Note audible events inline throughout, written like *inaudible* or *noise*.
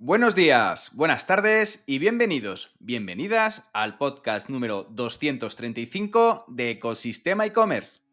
Buenos días, buenas tardes y bienvenidos, bienvenidas al podcast número 235 de Ecosistema e-commerce.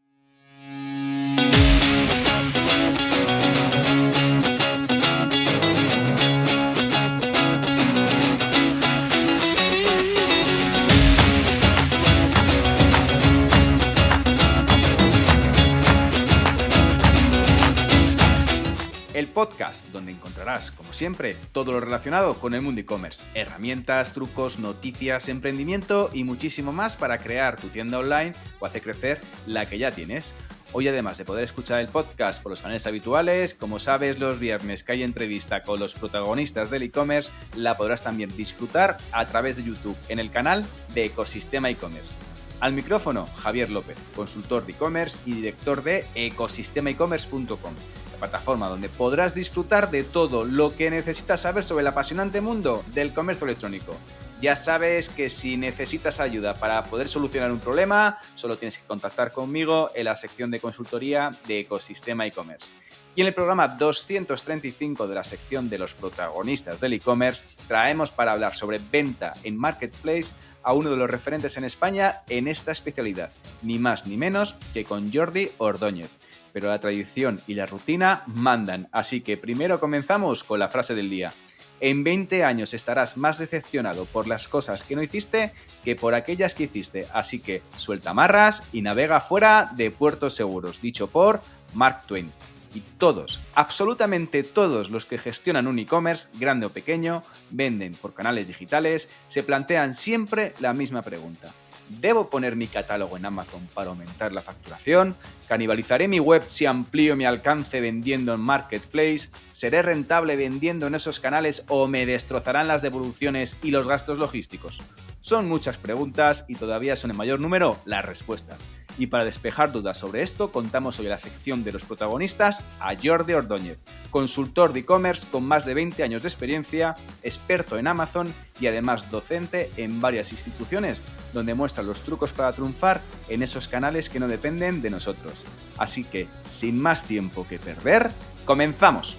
Podcast donde encontrarás, como siempre, todo lo relacionado con el mundo e-commerce, herramientas, trucos, noticias, emprendimiento y muchísimo más para crear tu tienda online o hacer crecer la que ya tienes. Hoy además de poder escuchar el podcast por los canales habituales, como sabes los viernes que hay entrevista con los protagonistas del e-commerce, la podrás también disfrutar a través de YouTube en el canal de Ecosistema e-commerce. Al micrófono, Javier López, consultor de e-commerce y director de ecosistemaecommerce.com plataforma donde podrás disfrutar de todo lo que necesitas saber sobre el apasionante mundo del comercio electrónico. Ya sabes que si necesitas ayuda para poder solucionar un problema, solo tienes que contactar conmigo en la sección de consultoría de Ecosistema e-commerce. Y en el programa 235 de la sección de los protagonistas del e-commerce, traemos para hablar sobre venta en Marketplace a uno de los referentes en España en esta especialidad, ni más ni menos que con Jordi Ordóñez pero la tradición y la rutina mandan. Así que primero comenzamos con la frase del día. En 20 años estarás más decepcionado por las cosas que no hiciste que por aquellas que hiciste. Así que suelta amarras y navega fuera de puertos seguros. Dicho por Mark Twain. Y todos, absolutamente todos los que gestionan un e-commerce, grande o pequeño, venden por canales digitales, se plantean siempre la misma pregunta. ¿Debo poner mi catálogo en Amazon para aumentar la facturación? ¿Canibalizaré mi web si amplío mi alcance vendiendo en Marketplace? ¿Seré rentable vendiendo en esos canales o me destrozarán las devoluciones y los gastos logísticos? Son muchas preguntas y todavía son en mayor número las respuestas. Y para despejar dudas sobre esto, contamos hoy la sección de los protagonistas a Jordi Ordóñez, consultor de e-commerce con más de 20 años de experiencia, experto en Amazon y además docente en varias instituciones, donde muestra los trucos para triunfar en esos canales que no dependen de nosotros. Así que, sin más tiempo que perder, comenzamos.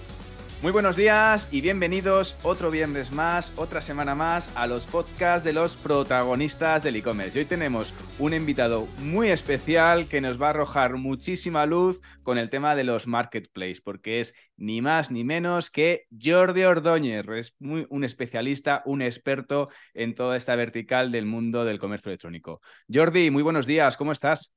Muy buenos días y bienvenidos otro viernes más, otra semana más a los podcasts de los protagonistas del e-commerce. Hoy tenemos un invitado muy especial que nos va a arrojar muchísima luz con el tema de los marketplaces, porque es ni más ni menos que Jordi Ordóñez, es muy, un especialista, un experto en toda esta vertical del mundo del comercio electrónico. Jordi, muy buenos días, ¿cómo estás?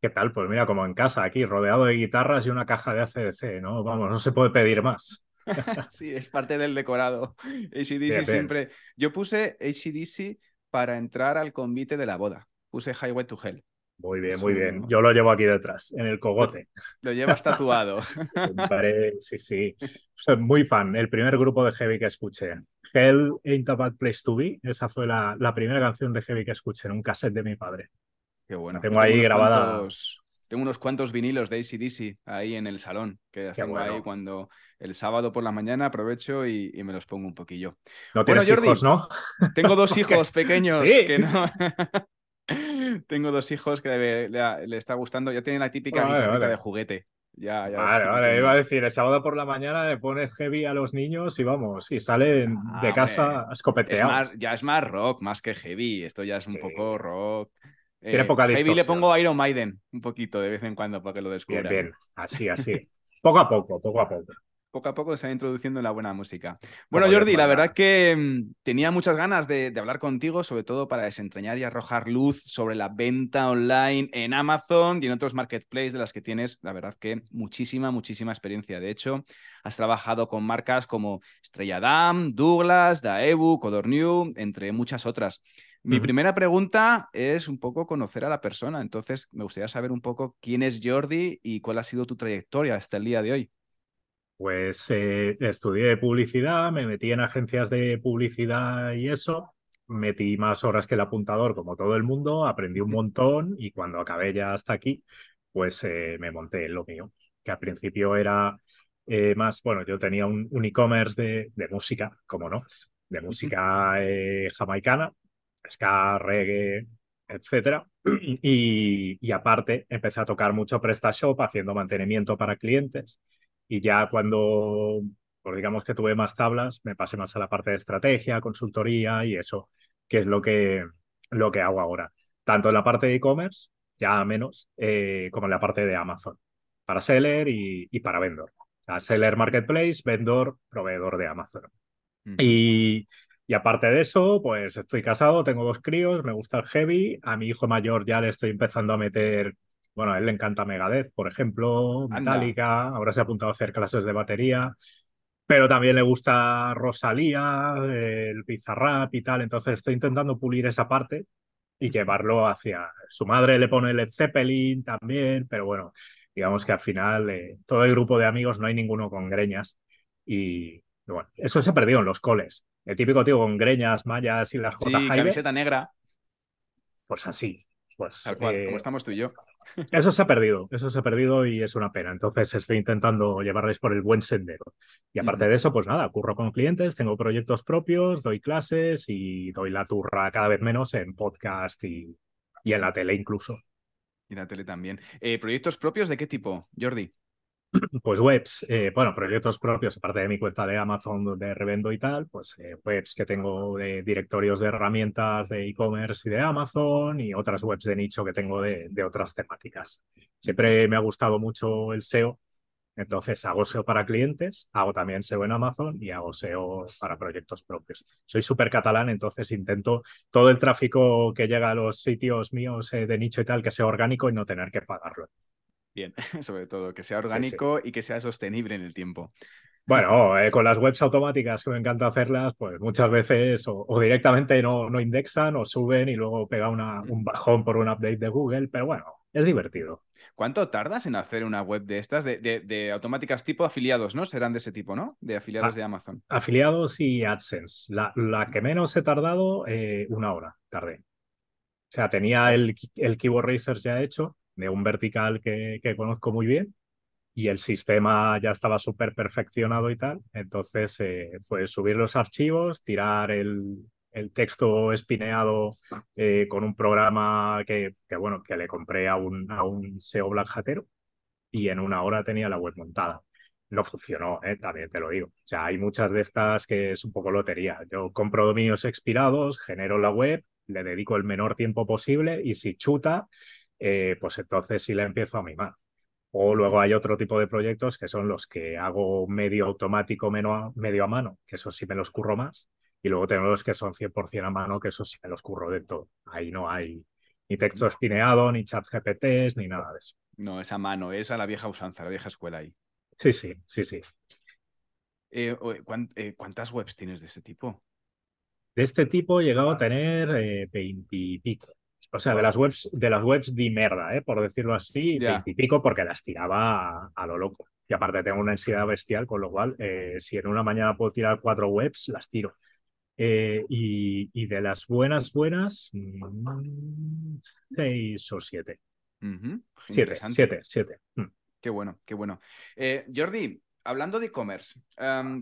¿Qué tal? Pues mira, como en casa, aquí, rodeado de guitarras y una caja de ACDC, ¿no? Vamos, no se puede pedir más. *laughs* sí, es parte del decorado. ACDC siempre. Yo puse ACDC para entrar al convite de la boda. Puse Highway to Hell. Muy bien, muy bien. Yo lo llevo aquí detrás, en el cogote. *laughs* Lo, llevas tatuado. *laughs* sí, sí. Soy muy fan. El primer grupo de heavy que escuché. Hell Ain't a Bad Place to Be. Esa fue la, la primera canción de heavy que escuché en un cassette de mi padre. Qué bueno. Tengo ahí grabada. tengo unos cuantos vinilos de ACDC ahí en el salón, que tengo ahí cuando el sábado por la mañana aprovecho y, me los pongo un poquillo. No tienes hijos, ¿no? Tengo dos *laughs* hijos pequeños que no. *laughs* tengo dos hijos que le, está gustando. Ya tienen la típica de juguete. Ya, ya vale, vale, iba a decir, el sábado por la mañana le pones heavy a los niños y vamos, y salen ah, de casa escopeteados. ya es más rock, más que heavy. Esto ya es un poco rock. Tiene eh, poca Heavy le pongo Iron Maiden un poquito de vez en cuando para que lo descubra. Bien, bien, así, así. poco a poco, poco a poco. Poco a poco se va introduciendo en la buena música. Bueno, Jordi, la verdad que mm, tenía muchas ganas de, hablar contigo, sobre todo para desentrañar y arrojar luz sobre la venta online en Amazon y en otros marketplaces de las que tienes, la verdad que muchísima, muchísima experiencia. De hecho, has trabajado con marcas como Estrella Damm, Douglas, Daewoo, Codorniu, entre muchas otras. Mi primera pregunta es un poco conocer a la persona, entonces me gustaría saber un poco quién es Jordi y cuál ha sido tu trayectoria hasta el día de hoy. Pues eh, estudié publicidad, me metí en agencias de publicidad y eso, metí más horas que el apuntador como todo el mundo, aprendí un montón y cuando acabé ya hasta aquí, pues eh, me monté en lo mío, que al principio era eh, más, bueno, yo tenía un, e-commerce de, de, música, como no, de música jamaicana, ska, reggae, etcétera. Y, aparte empecé a tocar mucho PrestaShop haciendo mantenimiento para clientes. Y ya cuando pues digamos que tuve más tablas, me pasé más a la parte de estrategia, consultoría y eso, que es lo que, lo que hago ahora. Tanto en la parte de e-commerce, ya menos, eh, como en la parte de Amazon, para seller y, y para vendor. O sea, seller marketplace, vendor, proveedor de Amazon. y, y aparte de eso, pues estoy casado, tengo dos críos, me gusta el heavy. A mi hijo mayor ya le estoy empezando a meter, bueno, a él le encanta Megadeth, por ejemplo, Metallica, ahora se ha apuntado a hacer clases de batería, pero también le gusta Rosalía, el Bizarrap y tal. Entonces estoy intentando pulir esa parte y llevarlo hacia. Su madre le pone Led Zeppelin también, pero bueno, digamos que al final eh, todo el grupo de amigos no hay ninguno con greñas y, bueno, eso se ha perdido en los coles. El típico tío con greñas, mallas y las Sí, camiseta negra. Pues así. Pues, Tal cual, como eh, estamos tú y yo. Eso se ha *laughs* perdido, eso se ha perdido y es una pena. Entonces estoy intentando llevarles por el buen sendero. Y aparte de eso, pues nada, curro con clientes, tengo proyectos propios, doy clases y doy la turra cada vez menos en podcast y, y en la tele incluso. Y en la tele también. Eh, ¿Proyectos propios de qué tipo, Jordi? *clears throat* pues webs, eh, bueno, proyectos propios, aparte de mi cuenta de Amazon donde revendo y tal, pues eh, webs que tengo de directorios de herramientas de e-commerce y de Amazon y otras webs de nicho que tengo de, otras temáticas. Siempre me ha gustado mucho el SEO, entonces hago SEO para clientes, hago también SEO en Amazon y hago SEO para proyectos propios. Soy súper catalán, entonces intento todo el tráfico que llega a los sitios míos eh, de nicho y tal que sea orgánico y no tener que pagarlo. Bien, *laughs* sobre todo, que sea orgánico y que sea sostenible en el tiempo. Bueno, eh, con las webs automáticas que me encanta hacerlas, pues muchas veces o, directamente no, no, indexan o suben y luego pega una, un bajón por un update de Google, pero bueno, es divertido. ¿Cuánto tardas en hacer una web de estas, de, de, automáticas tipo afiliados, ¿no? Serán de ese tipo, ¿no? De afiliados ah, de Amazon. Afiliados y AdSense. La, la que menos he tardado, eh, una hora tardé. O sea, tenía el, el Racers ya hecho de un vertical que, conozco muy bien y el sistema ya estaba súper perfeccionado y tal. Entonces, eh, pues subir los archivos, tirar el, texto espineado eh, con un programa que, bueno, que le compré a un, a un SEO Black Hatero y en una hora tenía la web montada. No funcionó, eh, también te lo digo. O sea, hay muchas de estas que es un poco lotería. Yo compro dominios expirados, genero la web, le dedico el menor tiempo posible y si chuta, eh, pues entonces sí la empiezo a mimar. O luego hay otro tipo de proyectos que son los que hago medio automático, medio a mano, que eso sí me los curro más. Y luego tengo los que son 100% a mano, que eso sí me los curro de todo. Ahí no hay ni texto espineado, ni chat GPTs, ni nada de eso. No, es a mano, es a la vieja usanza, la vieja escuela ahí. Sí, sí, sí, sí. Eh, eh, ¿Cuántas webs tienes de ese tipo? De este tipo he llegado a tener veintipico. O sea, de las webs, de las webs di merda, ¿eh? por decirlo así, y pico porque las tiraba a, lo loco. Y aparte tengo una ansiedad bestial, con lo cual, eh, si en una mañana puedo tirar cuatro webs, las tiro. Eh, y, de las buenas, buenas, mm, seis o siete. Siete, siete, siete. Mm. Qué bueno, qué bueno. Jordi, hablando de e-commerce,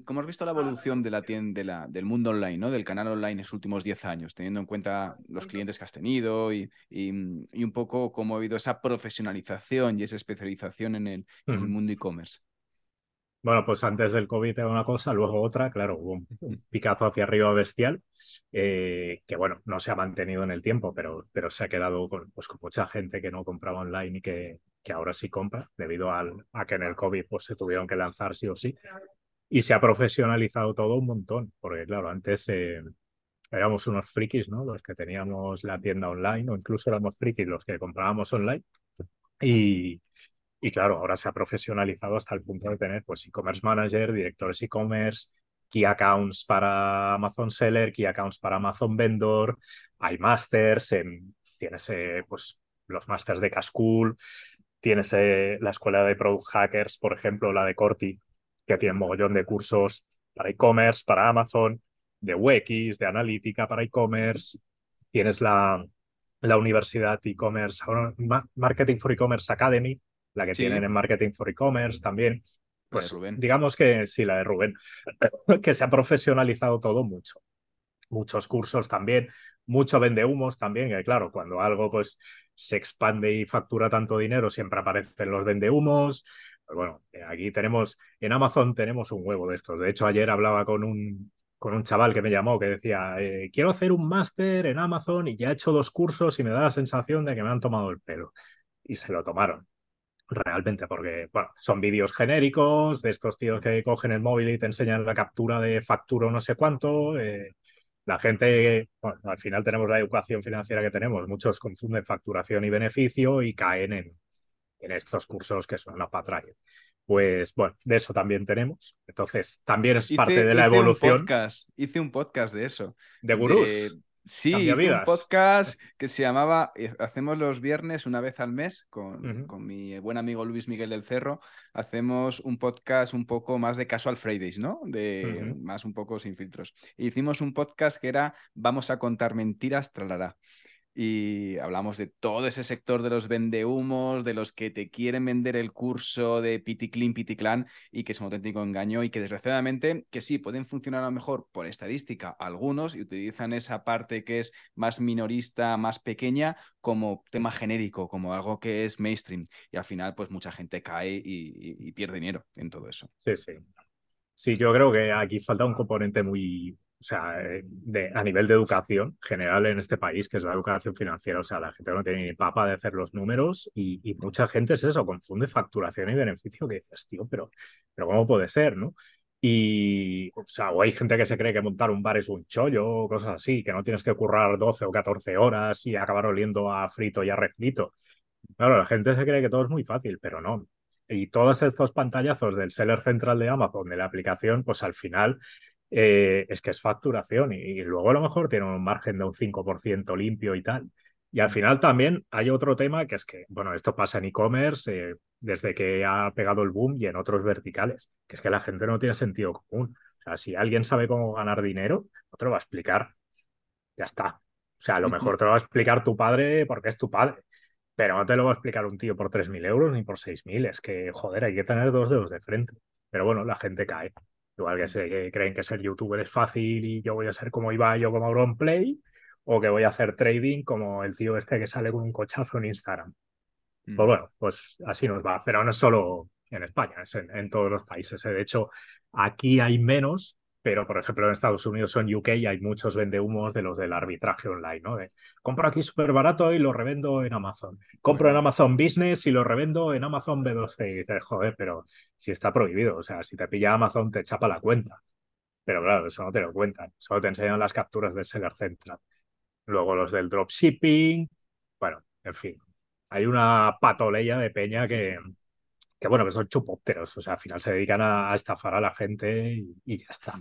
¿cómo has visto la evolución de la tienda, del mundo online, ¿no? del canal online en los últimos 10 años, teniendo en cuenta los clientes que has tenido y, un poco cómo ha habido esa profesionalización y esa especialización en el, mundo e-commerce? Bueno, pues antes del COVID era una cosa, luego otra, claro, hubo un picazo hacia arriba bestial, eh, que bueno, no se ha mantenido en el tiempo, pero, pero se ha quedado con, pues, con mucha gente que no compraba online y que, que ahora sí compra, debido al, a que en el COVID pues, se tuvieron que lanzar sí o sí. Y se ha profesionalizado todo un montón, porque claro, antes eh, éramos unos frikis, ¿no? Los que teníamos la tienda online, o incluso éramos frikis los que comprábamos online. Y, y claro, ahora se ha profesionalizado hasta el punto de tener pues e-commerce manager, directores e-commerce, key accounts para Amazon Seller, key accounts para Amazon Vendor, hay masters, tienes eh, pues los masters de Cascool, Tienes eh, la escuela de Product Hackers, por ejemplo, la de Corti, que tiene un mogollón de cursos para e-commerce, para Amazon, de UX, de analítica para e-commerce. Tienes la, la Universidad e-commerce, Marketing for E-commerce Academy, la que tienen en Marketing for E-commerce también. Pues digamos que sí, la de Rubén, *laughs* que se ha profesionalizado todo mucho. Muchos cursos también, mucho vende humos también, que claro, cuando algo pues se expande y factura tanto dinero, siempre aparecen los vendehumos, Pues bueno, aquí tenemos, en Amazon tenemos un huevo de estos. De hecho, ayer hablaba con un, con un chaval que me llamó que decía, eh, quiero hacer un máster en Amazon y ya he hecho dos cursos y me da la sensación de que me han tomado el pelo. Y se lo tomaron realmente, porque bueno, son vídeos genéricos de estos tíos que cogen el móvil y te enseñan la captura de factura o no sé cuánto. Eh, la gente, bueno, al final tenemos la educación financiera que tenemos, muchos confunden facturación y beneficio y caen en, en estos cursos que son una patraña. Pues bueno, de eso también tenemos. Entonces, también es parte de la evolución. hice un podcast de eso. De gurús. Sí, un podcast que se llamaba eh, Hacemos los viernes una vez al mes con, con, mi buen amigo Luis Miguel del Cerro. Hacemos un podcast un poco más de casual Fridays, ¿no? De más un poco sin filtros. hicimos un podcast que era Vamos a contar mentiras, tralará y hablamos de todo ese sector de los vendehumos, de los que te quieren vender el curso de Piticlin, Piticlan y que es un auténtico engaño y que desgraciadamente, que sí, pueden funcionar a lo mejor por estadística algunos y utilizan esa parte que es más minorista, más pequeña como tema genérico, como algo que es mainstream y al final pues mucha gente cae y, y pierde dinero en todo eso. Sí, sí. Sí, yo creo que aquí falta un componente muy, o sea, eh, de, a nivel de educación general en este país, que es la educación financiera, o sea, la gente no tiene ni papa de hacer los números y, mucha gente es eso, confunde facturación y beneficio, que dices, tío, pero, pero ¿cómo puede ser, no? Y, o sea, o hay gente que se cree que montar un bar es un chollo o cosas así, que no tienes que currar 12 o 14 horas y acabar oliendo a frito y a refrito. Claro, la gente se cree que todo es muy fácil, pero no. Y todos estos pantallazos del seller central de Amazon, de la aplicación, pues al final eh, es que es facturación y, luego a lo mejor tiene un margen de un 5% limpio y tal. Y al final también hay otro tema que es que, bueno, esto pasa en e-commerce eh, desde que ha pegado el boom y en otros verticales, que es que la gente no tiene sentido común. O sea, si alguien sabe cómo ganar dinero, no te lo va a explicar. Ya está. O sea, a lo mejor te lo va a explicar tu padre porque es tu padre. Pero no te lo va a explicar un tío por 3.000 euros ni por 6.000. Es que, joder, hay que tener dos dedos de frente. Pero bueno, la gente cae. Igual que, se, creen que ser youtuber es fácil y yo voy a ser como Ibai yo como Play o que voy a hacer trading como el tío este que sale con un cochazo en Instagram. Pues mm. bueno, pues así nos va. Pero no es solo en España, es en, todos los países. ¿eh? De hecho, aquí hay menos, pero por ejemplo en Estados Unidos o en UK hay muchos vendehumos de los del arbitraje online, ¿no? De compro aquí súper barato y lo revendo en Amazon. Compro en Amazon Business y lo revendo en Amazon B2C. Y dices, joder, pero si está prohibido, o sea, si te pilla Amazon te chapa la cuenta. Pero claro, eso no te lo cuentan, solo te enseñan las capturas del seller central. Luego los del dropshipping, bueno, en fin, hay una patoleya de peña que, que bueno, que son chupópteros, o sea, al final se dedican a, estafar a la gente y, ya está.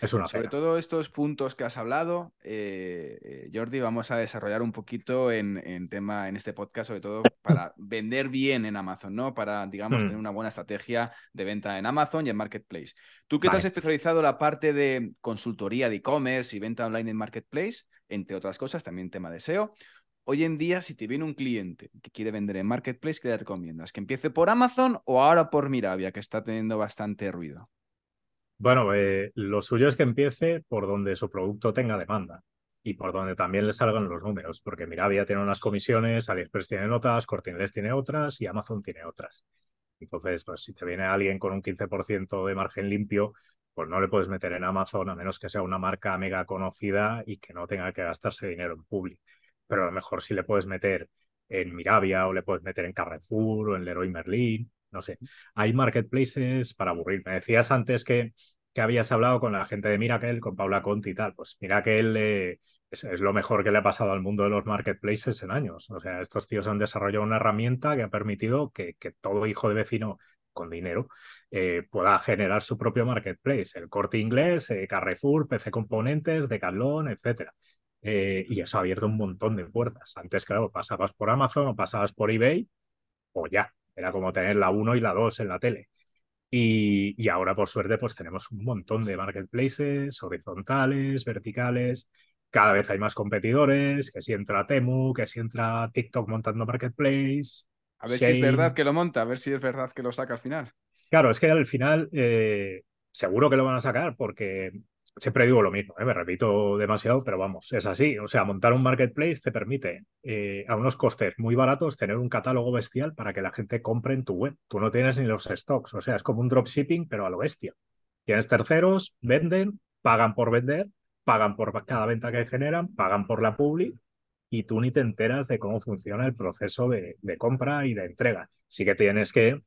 Es una Sobre todo estos puntos que has hablado, eh, eh, Jordi, vamos a desarrollar un poquito en, tema en este podcast, sobre todo para vender bien en Amazon, ¿no? Para, digamos, tener mm. una buena estrategia de venta en Amazon y en Marketplace. Tú que te has especializado en la parte de consultoría de e-commerce y venta online en Marketplace, entre otras cosas, también tema de SEO. Hoy en día, si te viene un cliente que quiere vender en Marketplace, ¿qué le recomiendas? ¿Que empiece por Amazon o ahora por Miravia, que está teniendo bastante ruido? Bueno, eh, lo suyo es que empiece por donde su producto tenga demanda y por donde también le salgan los números, porque Miravia tiene unas comisiones, AliExpress tiene otras, Cortinles tiene otras y Amazon tiene otras. Entonces, pues si te viene alguien con un 15% de margen limpio, pues no le puedes meter en Amazon a menos que sea una marca mega conocida y que no tenga que gastarse dinero en public pero a lo mejor sí le puedes meter en Miravia o le puedes meter en Carrefour o en Leroy Merlin, no sé. Hay marketplaces para aburrir. Me decías antes que, que habías hablado con la gente de Miracle, con Paula Conti y tal. Pues Miracle eh, es, lo mejor que le ha pasado al mundo de los marketplaces en años. O sea, estos tíos han desarrollado una herramienta que ha permitido que, todo hijo de vecino con dinero eh, pueda generar su propio marketplace. El corte inglés, eh, Carrefour, PC Componentes, Decathlon, etcétera. Eh, y eso ha abierto un montón de puertas. Antes, claro, pasabas por Amazon o pasabas por eBay o ya. Era como tener la 1 y la 2 en la tele. Y, ahora, por suerte, pues tenemos un montón de marketplaces horizontales, verticales. Cada vez hay más competidores, que si entra Temu, que si entra TikTok montando marketplace. A ver si es verdad que lo monta, a ver si es verdad que lo saca al final. Claro, es que al final eh, seguro que lo van a sacar porque siempre digo lo mismo, ¿eh? me repito demasiado, pero vamos, es así. O sea, montar un marketplace te permite eh, a unos costes muy baratos tener un catálogo bestial para que la gente compre en tu web. Tú no tienes ni los stocks, o sea, es como un dropshipping, pero a lo bestia. Tienes terceros, venden, pagan por vender, pagan por cada venta que generan, pagan por la publi y tú ni te enteras de cómo funciona el proceso de, de compra y de entrega. Sí que tienes que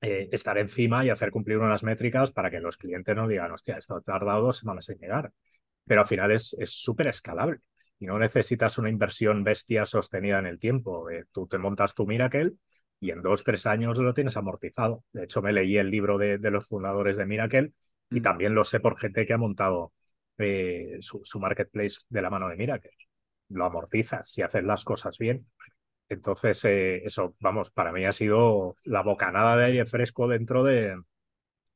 eh, estar encima y hacer cumplir unas métricas para que los clientes no digan, hostia, esto ha tardado dos semanas en llegar. Pero al final es súper escalable y no necesitas una inversión bestia sostenida en el tiempo. Eh, tú te montas tu Miracle y en dos, tres años lo tienes amortizado. De hecho, me leí el libro de, los fundadores de Miracle y mm. también lo sé por gente que ha montado eh, su, su, marketplace de la mano de Miracle. Lo amortizas si haces las cosas bien. Entonces, eh, eso, vamos, para mí ha sido la bocanada de aire fresco dentro de,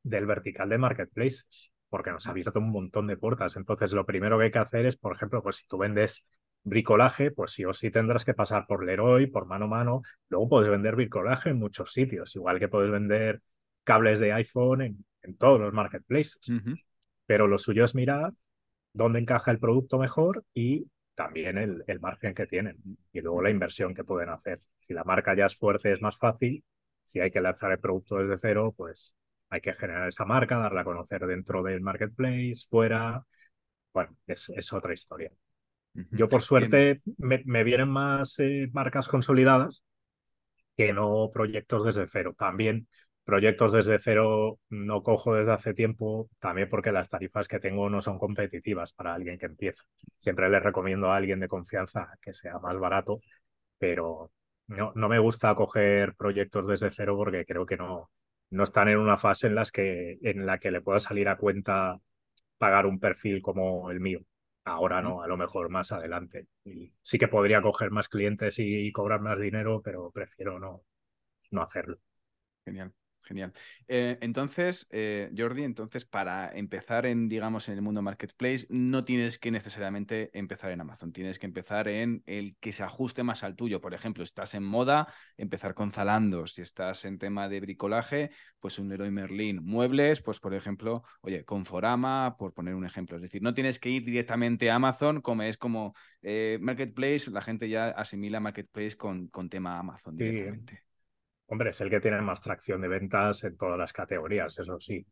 del vertical de marketplaces, porque nos ha abierto un montón de puertas. Entonces, lo primero que hay que hacer es, por ejemplo, pues si tú vendes bricolaje, pues sí o sí tendrás que pasar por Leroy, por mano a mano. Luego puedes vender bricolaje en muchos sitios, igual que puedes vender cables de iPhone en, todos los marketplaces. Pero lo suyo es mirar dónde encaja el producto mejor y también el, el, margen que tienen y luego la inversión que pueden hacer. Si la marca ya es fuerte es más fácil, si hay que lanzar el producto desde cero, pues hay que generar esa marca, darla a conocer dentro del marketplace, fuera. Bueno, es, es otra historia. Yo por suerte me, me, vienen más eh, marcas consolidadas que no proyectos desde cero. También proyectos desde cero no cojo desde hace tiempo, también porque las tarifas que tengo no son competitivas para alguien que empieza. Siempre les recomiendo a alguien de confianza que sea más barato, pero no, no me gusta coger proyectos desde cero porque creo que no, no están en una fase en, las que, en la que le pueda salir a cuenta pagar un perfil como el mío. Ahora no, a lo mejor más adelante. Y sí que podría coger más clientes y, y cobrar más dinero, pero prefiero no, no hacerlo. Genial. Genial. Eh, entonces, eh, Jordi, entonces para empezar en, digamos, en el mundo marketplace, no tienes que necesariamente empezar en Amazon, tienes que empezar en el que se ajuste más al tuyo. Por ejemplo, estás en moda, empezar con Zalando. Si estás en tema de bricolaje, pues un Leroy Merlin. Muebles, pues por ejemplo, oye, con Forama, por poner un ejemplo. Es decir, no tienes que ir directamente a Amazon, como es como eh, marketplace, la gente ya asimila marketplace con, con tema Amazon directamente. Hombre, es el que tiene más tracción de ventas en todas las categorías, eso sí.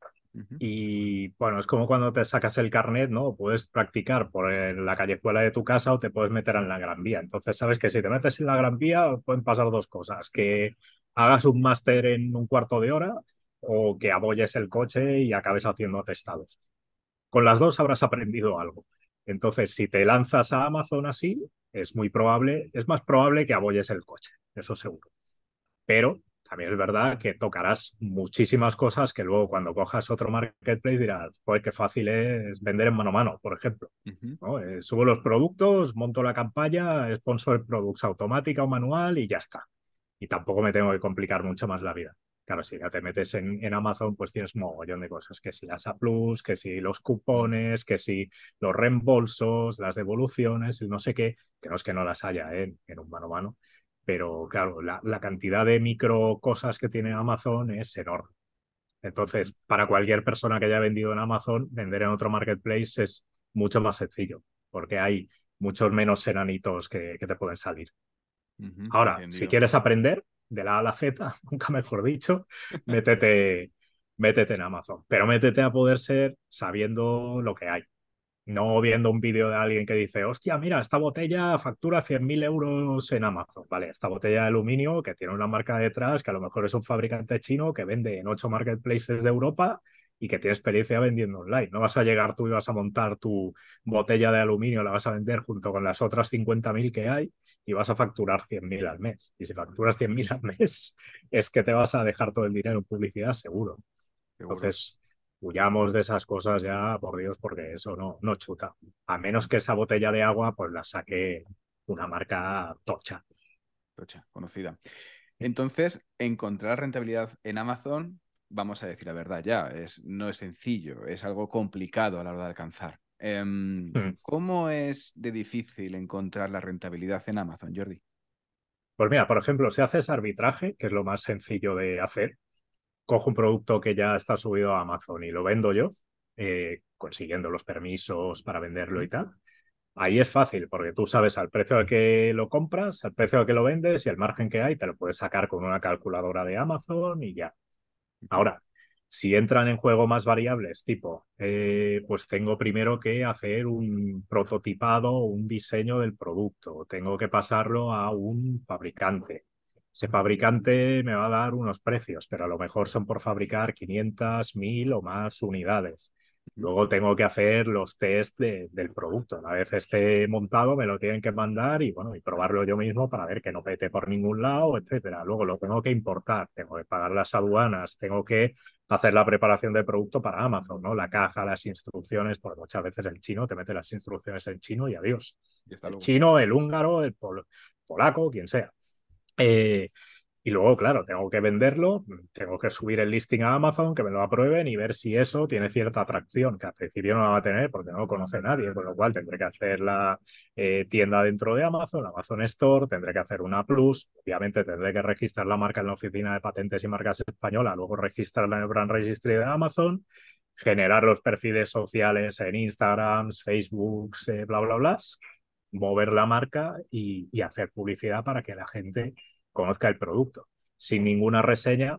Y bueno, es como cuando te sacas el carnet, ¿no? Puedes practicar por la callejuela de tu casa o te puedes meter en la Gran Vía. Entonces, sabes que si te metes en la Gran Vía pueden pasar dos cosas, que hagas un máster en un cuarto de hora o que apoyes el coche y acabes haciendo atestados. Con las dos habrás aprendido algo. Entonces, si te lanzas a Amazon así, es muy probable, es más probable que apoyes el coche, eso seguro pero también es verdad que tocarás muchísimas cosas que luego cuando cojas otro marketplace dirás, pues qué fácil es vender en mano a mano, por ejemplo. Eh, subo los productos, monto la campaña, sponsor products automática o manual y ya está. Y tampoco me tengo que complicar mucho más la vida. Claro, si ya te metes en, en Amazon, pues tienes un mogollón de cosas, que si las A+, que si los cupones, que si los reembolsos, las devoluciones, no sé qué, que no es que no las haya ¿eh? en un mano a mano, pero claro, la, cantidad de micro cosas que tiene Amazon es enorme. Entonces, para cualquier persona que haya vendido en Amazon, vender en otro marketplace es mucho más sencillo, porque hay muchos menos enanitos que, te pueden salir. Ahora, si quieres aprender de la A a la Z, *laughs* nunca mejor dicho, métete, métete en Amazon, pero métete a poder ser sabiendo lo que hay no viendo un vídeo de alguien que dice, hostia, mira, esta botella factura 100.000 euros en Amazon. Vale, esta botella de aluminio que tiene una marca detrás, que a lo mejor es un fabricante chino que vende en ocho marketplaces de Europa y que tiene experiencia vendiendo online. No vas a llegar tú y vas a montar tu botella de aluminio, la vas a vender junto con las otras 50.000 que hay y vas a facturar 100.000 al mes. Y si facturas 100.000 al mes, *laughs* es que te vas a dejar todo el dinero en publicidad, seguro. Entonces, huyamos de esas cosas ya, por Dios, porque eso no, no chuta. A menos que esa botella de agua, pues la saque una marca tocha. Tocha, conocida. Entonces, encontrar rentabilidad en Amazon, vamos a decir la verdad ya, es, no es sencillo, es algo complicado a la hora de alcanzar. Em, hmm. ¿Cómo es de difícil encontrar la rentabilidad en Amazon, Jordi? Pues mira, por ejemplo, si haces arbitraje, que es lo más sencillo de hacer, cojo un producto que ya está subido a Amazon y lo vendo yo, eh, consiguiendo los permisos para venderlo y tal. Ahí es fácil, porque tú sabes al precio al que lo compras, al precio al que lo vendes y el margen que hay, te lo puedes sacar con una calculadora de Amazon y ya. Ahora, si entran en juego más variables, tipo, eh, pues tengo primero que hacer un prototipado un diseño del producto, tengo que pasarlo a un fabricante. Ese fabricante me va a dar unos precios, pero a lo mejor son por fabricar 500, 1000 o más unidades. Luego tengo que hacer los test del producto. Una vez esté montado, me lo tienen que mandar y bueno, y probarlo yo mismo para ver que no pete por ningún lado, etcétera. Luego lo tengo que importar, tengo que pagar las aduanas, tengo que hacer la preparación del producto para Amazon, ¿no? La caja, las instrucciones, porque muchas veces el chino te mete las instrucciones en chino y adiós. el chino, el húngaro, el polaco, quien sea. Eh, y luego, claro, tengo que venderlo, tengo que subir el listing a Amazon, que me lo aprueben y ver si eso tiene cierta atracción, que al principio no la va a tener porque no lo conoce nadie, con lo cual tendré que hacer la eh, tienda dentro de Amazon, Amazon Store, tendré que hacer una Plus, obviamente tendré que registrar la marca en la oficina de patentes y marcas española, luego registrarla en el Brand Registry de Amazon, generar los perfiles sociales en Instagram, Facebook, eh, bla, bla, bla, mover la marca y, hacer publicidad para que la gente conozca el producto. Sin ninguna reseña,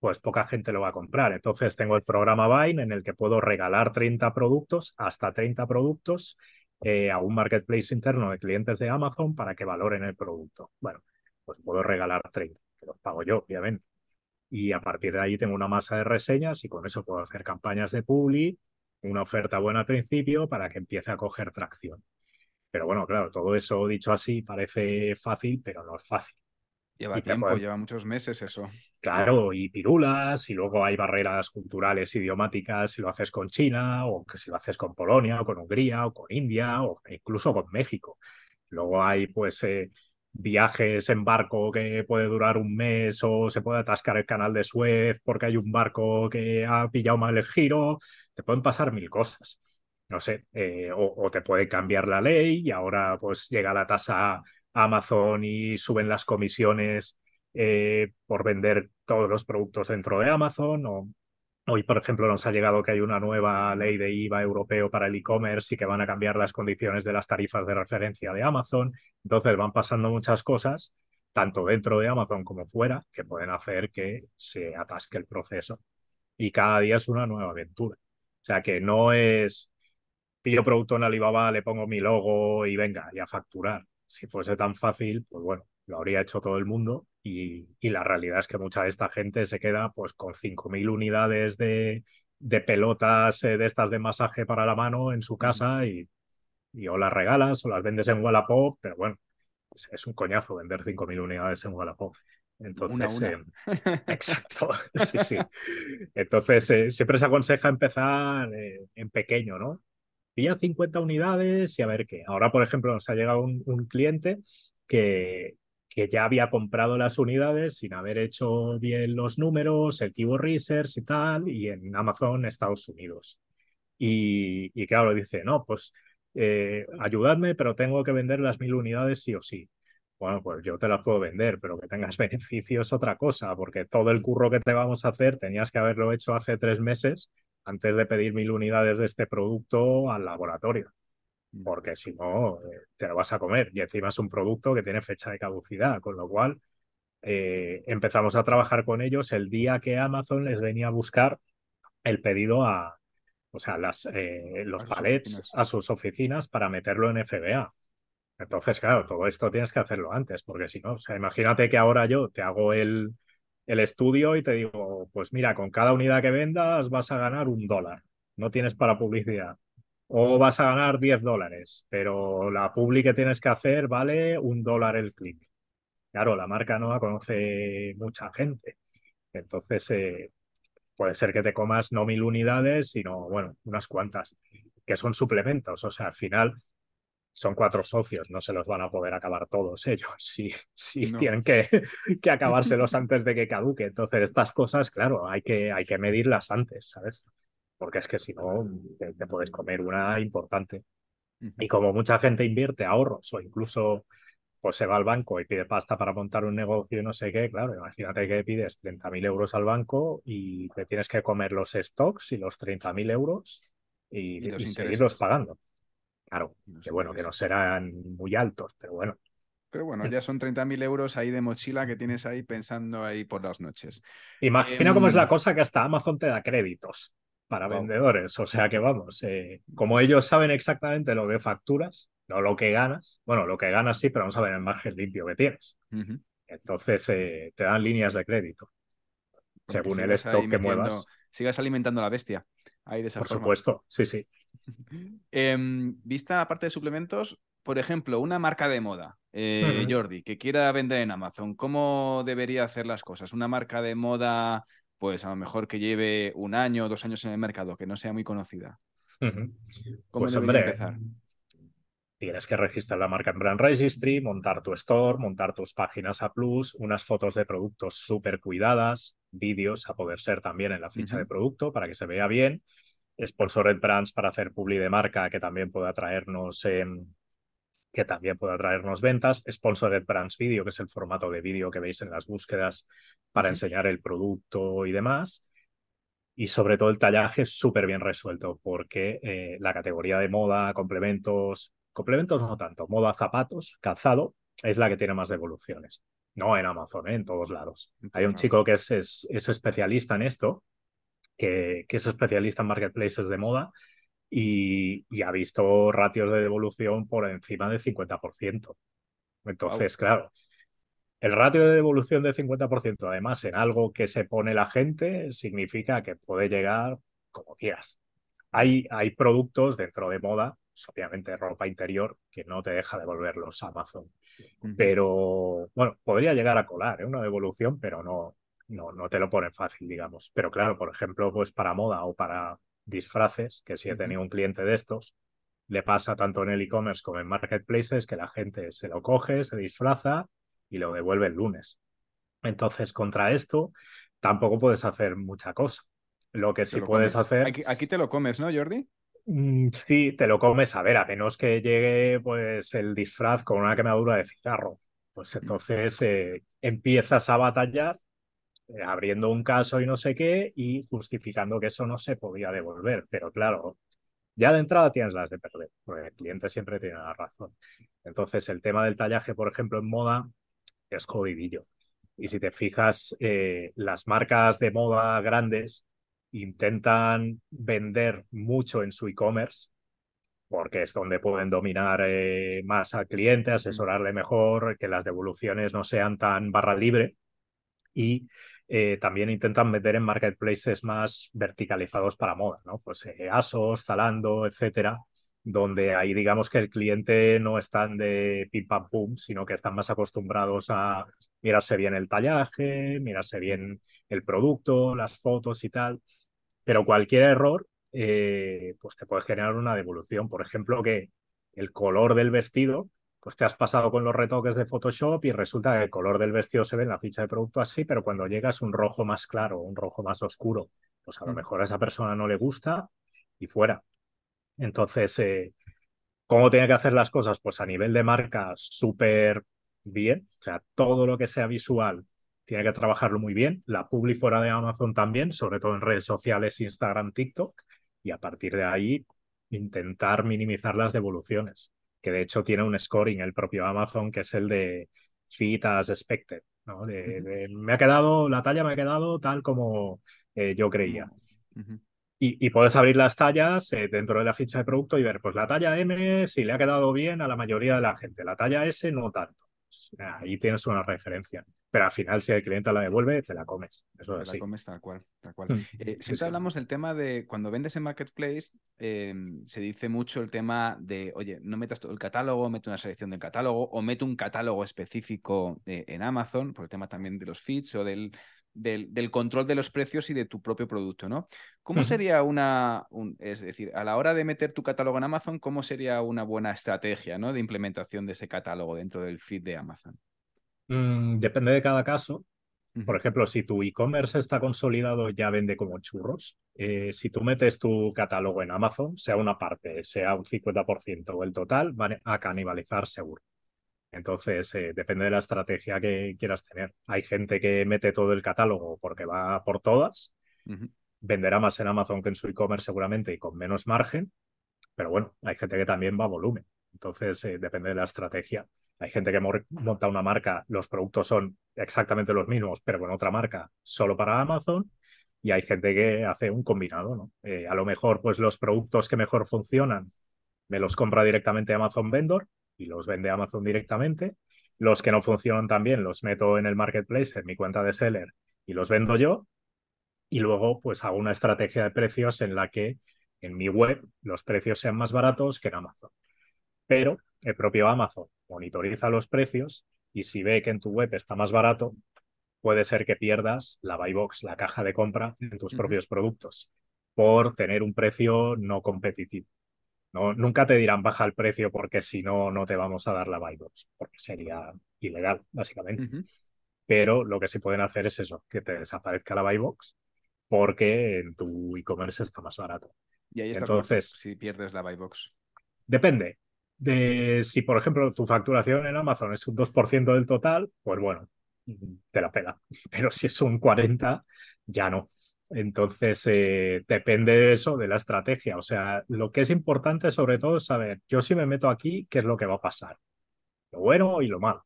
pues poca gente lo va a comprar. Entonces tengo el programa Vine en el que puedo regalar 30 productos, hasta 30 productos, eh, a un marketplace interno de clientes de Amazon para que valoren el producto. Bueno, pues puedo regalar 30, que los pago yo, obviamente. Y a partir de ahí tengo una masa de reseñas y con eso puedo hacer campañas de publi, una oferta buena al principio para que empiece a coger tracción. Pero bueno, claro, todo eso dicho así parece fácil, pero no es fácil. Lleva tiempo, lleva muchos meses eso. Claro, y pirulas, y luego hay barreras culturales, idiomáticas, si lo haces con China, o que si lo haces con Polonia, o con Hungría, o con India, o incluso con México. Luego hay, pues, eh, viajes en barco que puede durar un mes, o se puede atascar el canal de Suez porque hay un barco que ha pillado mal el giro. Te pueden pasar mil cosas. No sé, eh, o, te puede cambiar la ley y ahora pues llega la tasa Amazon y suben las comisiones eh, por vender todos los productos dentro de Amazon. O, hoy, por ejemplo, nos ha llegado que hay una nueva ley de IVA europeo para el e-commerce y que van a cambiar las condiciones de las tarifas de referencia de Amazon. Entonces van pasando muchas cosas, tanto dentro de Amazon como fuera, que pueden hacer que se atasque el proceso. Y cada día es una nueva aventura. O sea que no es pillo producto en Alibaba, le pongo mi logo y venga, y a facturar si fuese tan fácil, pues bueno, lo habría hecho todo el mundo y, la realidad es que mucha de esta gente se queda pues con 5.000 unidades de, de pelotas eh, de estas de masaje para la mano en su casa y, y, o las regalas o las vendes en Wallapop, pero bueno, es, un coñazo vender 5.000 unidades en Wallapop. Entonces, eh, *laughs* exacto, *laughs* sí, sí. Entonces, eh, siempre se aconseja empezar en pequeño, ¿no? Pilla 50 unidades y a ver qué. Ahora, por ejemplo, nos ha llegado un, cliente que, que ya había comprado las unidades sin haber hecho bien los números, el keyword research y tal, y en Amazon, Estados Unidos. Y, y claro, dice, no, pues eh, ayudadme, pero tengo que vender las mil unidades sí o sí. Bueno, pues yo te las puedo vender, pero que tengas *laughs* beneficios otra cosa, porque todo el curro que te vamos a hacer tenías que haberlo hecho hace tres meses antes de pedir mil unidades de este producto al laboratorio, porque si no, eh, te lo vas a comer. Y encima es un producto que tiene fecha de caducidad, con lo cual eh, empezamos a trabajar con ellos el día que Amazon les venía a buscar el pedido a, o sea, las, eh, los palets a sus oficinas para meterlo en FBA. Entonces, claro, todo esto tienes que hacerlo antes, porque si no, o sea, imagínate que ahora yo te hago el, el estudio y te digo, pues mira, con cada unidad que vendas vas a ganar un dólar, no tienes para publicidad. O vas a ganar 10 dólares, pero la publi que tienes que hacer vale un dólar el clic. Claro, la marca no la conoce mucha gente. Entonces, eh, puede ser que te comas no mil unidades, sino, bueno, unas cuantas, que son suplementos. O sea, al final, son cuatro socios, no se los van a poder acabar todos ellos, *laughs* si, si tienen que, *laughs* que, acabárselos *laughs* antes de que caduque. Entonces, estas cosas, claro, hay que, hay que medirlas antes, ¿sabes? Porque es que si no, te, puedes comer una importante. Y como mucha gente invierte ahorros o incluso pues se va al banco y pide pasta para montar un negocio y no sé qué, claro, imagínate que pides 30.000 euros al banco y te tienes que comer los stocks y los 30.000 euros y, Y los y intereses. seguirlos pagando. Claro, que bueno, que no serán muy altos, pero bueno. Pero bueno, ya son 30.000 euros ahí de mochila que tienes ahí pensando ahí por las noches. Imagina cómo es la Em, cosa que hasta Amazon te da créditos para vendedores. O sea que vamos, eh, como ellos saben exactamente lo que facturas, no lo que ganas, bueno, lo que ganas sí, pero no saben el margen limpio que tienes. Entonces eh, te dan líneas de crédito. Según el stock que muevas, Sigas alimentando a la bestia. Ahí de esa por forma. supuesto, sí, sí. *laughs* Em, vista la parte de suplementos, por ejemplo, una marca de moda, eh. Jordi, que quiera vender en Amazon, ¿cómo debería hacer las cosas? Una marca de moda, pues a lo mejor que lleve un año o dos años en el mercado, que no sea muy conocida. ¿Cómo Pues debería hombre, empezar? Tienes que registrar la marca en Brand Registry, montar tu store, montar tus páginas a plus, unas fotos de productos súper cuidadas, vídeos a poder ser también en la ficha de producto para que se vea bien, sponsored brands para hacer publi de marca que también pueda traernos em, que también pueda traernos ventas, sponsored brands video, que es el formato de vídeo que veis en las búsquedas para enseñar el producto y demás. Y sobre todo el tallaje súper bien resuelto, porque eh, la categoría de moda, complementos, complementos no tanto, moda, zapatos, calzado, es la que tiene más devoluciones. No en Amazon, ¿eh? en todos lados. Hay un chico que es, es, es especialista en esto, que, que es especialista en marketplaces de moda y, y ha visto ratios de devolución por encima del 50%. Entonces, claro, el ratio de devolución del 50%, además, en algo que se pone la gente, significa que puede llegar como quieras. Hay, hay productos dentro de moda, obviamente ropa interior, que no te deja devolverlos a Amazon. Pero, bueno, podría llegar a colar ¿eh? una devolución, pero no, no, no te lo ponen fácil, digamos. Pero claro, por ejemplo, pues para moda o para disfraces, que si he tenido un cliente de estos, le pasa tanto en el e-commerce como en marketplaces que la gente se lo coge, se disfraza y lo devuelve el lunes. Entonces, contra esto, tampoco puedes hacer mucha cosa. Lo que sí lo puedes comes. hacer, Aquí, aquí te lo comes, ¿no, Jordi? Mm, sí, te lo comes a ver, a menos que llegue pues el disfraz con una quemadura de cigarro. Pues entonces eh, empiezas a batallar eh, abriendo un caso y no sé qué y justificando que eso no se podía devolver. Pero claro, ya de entrada tienes las de perder, porque el cliente siempre tiene la razón. Entonces, el tema del tallaje, por ejemplo, en moda es jodidillo. Y si te fijas, eh, las marcas de moda grandes intentan vender mucho en su e-commerce porque es donde pueden dominar eh, más al cliente, asesorarle mejor, que las devoluciones no sean tan barra libre y eh, también intentan meter en marketplaces más verticalizados para moda, ¿no? Pues eh, Asos, Zalando, etcétera, donde ahí digamos que el cliente no es tan de pim pam pum, sino que están más acostumbrados a mirarse bien el tallaje, mirarse bien el producto, las fotos y tal. Pero cualquier error, eh, pues te puede generar una devolución. Por ejemplo, que el color del vestido pues te has pasado con los retoques de Photoshop y resulta que el color del vestido se ve en la ficha de producto así, pero cuando llega es un rojo más claro, un rojo más oscuro, pues a lo Mm. mejor a esa persona no le gusta y fuera. Entonces, eh, ¿cómo tiene que hacer las cosas? Pues a nivel de marca súper bien, o sea, todo lo que sea visual tiene que trabajarlo muy bien, la publi fuera de Amazon también, sobre todo en redes sociales, Instagram, TikTok, y a partir de ahí intentar minimizar las devoluciones que de hecho tiene un scoring el propio Amazon, que es el de fit as expected, ¿no? De, de, me ha quedado, la talla me ha quedado tal como eh, yo creía. Y, y, puedes abrir las tallas eh, dentro de la ficha de producto y ver, pues la talla M si le ha quedado bien a la mayoría de la gente, la talla S no tanto. Ahí tienes una referencia. Pero al final, si el cliente la devuelve, te la comes. Eso Te es la así. comes tal cual, tal cual. Mm, Eh, siempre sí. hablamos del tema de cuando vendes en Marketplace, eh, se dice mucho el tema de, oye, no metas todo el catálogo, mete una selección del catálogo o mete un catálogo específico eh, en Amazon, por el tema también de los feeds o del, del, del, control de los precios y de tu propio producto, ¿no? ¿Cómo sería una, un, es decir, a la hora de meter tu catálogo en Amazon, cómo sería una buena estrategia, ¿no? De implementación de ese catálogo dentro del feed de Amazon. Mm, depende de cada caso. Por ejemplo, si tu e-commerce está consolidado, ya vende como churros. Eh, si tú metes tu catálogo en Amazon, sea una parte, sea un 50% o el total, van a canibalizar seguro. Entonces, eh, depende de la estrategia que quieras tener. Hay gente que mete todo el catálogo porque va por todas venderá más en Amazon que en su e-commerce seguramente y con menos margen, pero bueno, hay gente que también va a volumen. Entonces, eh, depende de la estrategia. Hay gente que monta una marca, los productos son exactamente los mismos, pero con otra marca solo para Amazon. Y hay gente que hace un combinado, ¿no? Eh, a lo mejor, pues los productos que mejor funcionan me los compra directamente Amazon Vendor y los vende Amazon directamente. Los que no funcionan también los meto en el marketplace, en mi cuenta de seller y los vendo yo. Y luego, pues hago una estrategia de precios en la que en mi web los precios sean más baratos que en Amazon. Pero el propio Amazon monitoriza los precios y si ve que en tu web está más barato, puede ser que pierdas la buy box, la caja de compra en tus propios productos por tener un precio no competitivo. No, nunca te dirán baja el precio porque si no, no te vamos a dar la buy box, porque sería ilegal, básicamente. Pero lo que sí pueden hacer es eso, que te desaparezca la buy box porque en tu e-commerce está más barato. Y ahí está Entonces, si pierdes la buy box. Depende de si, por ejemplo, tu facturación en Amazon es un 2% del total, pues bueno, te la pela. *laughs* Pero si es un 40%, ya no. Entonces, eh, depende de eso, de la estrategia. O sea, lo que es importante sobre todo es saber, yo si me meto aquí, ¿qué es lo que va a pasar? Lo bueno y lo malo.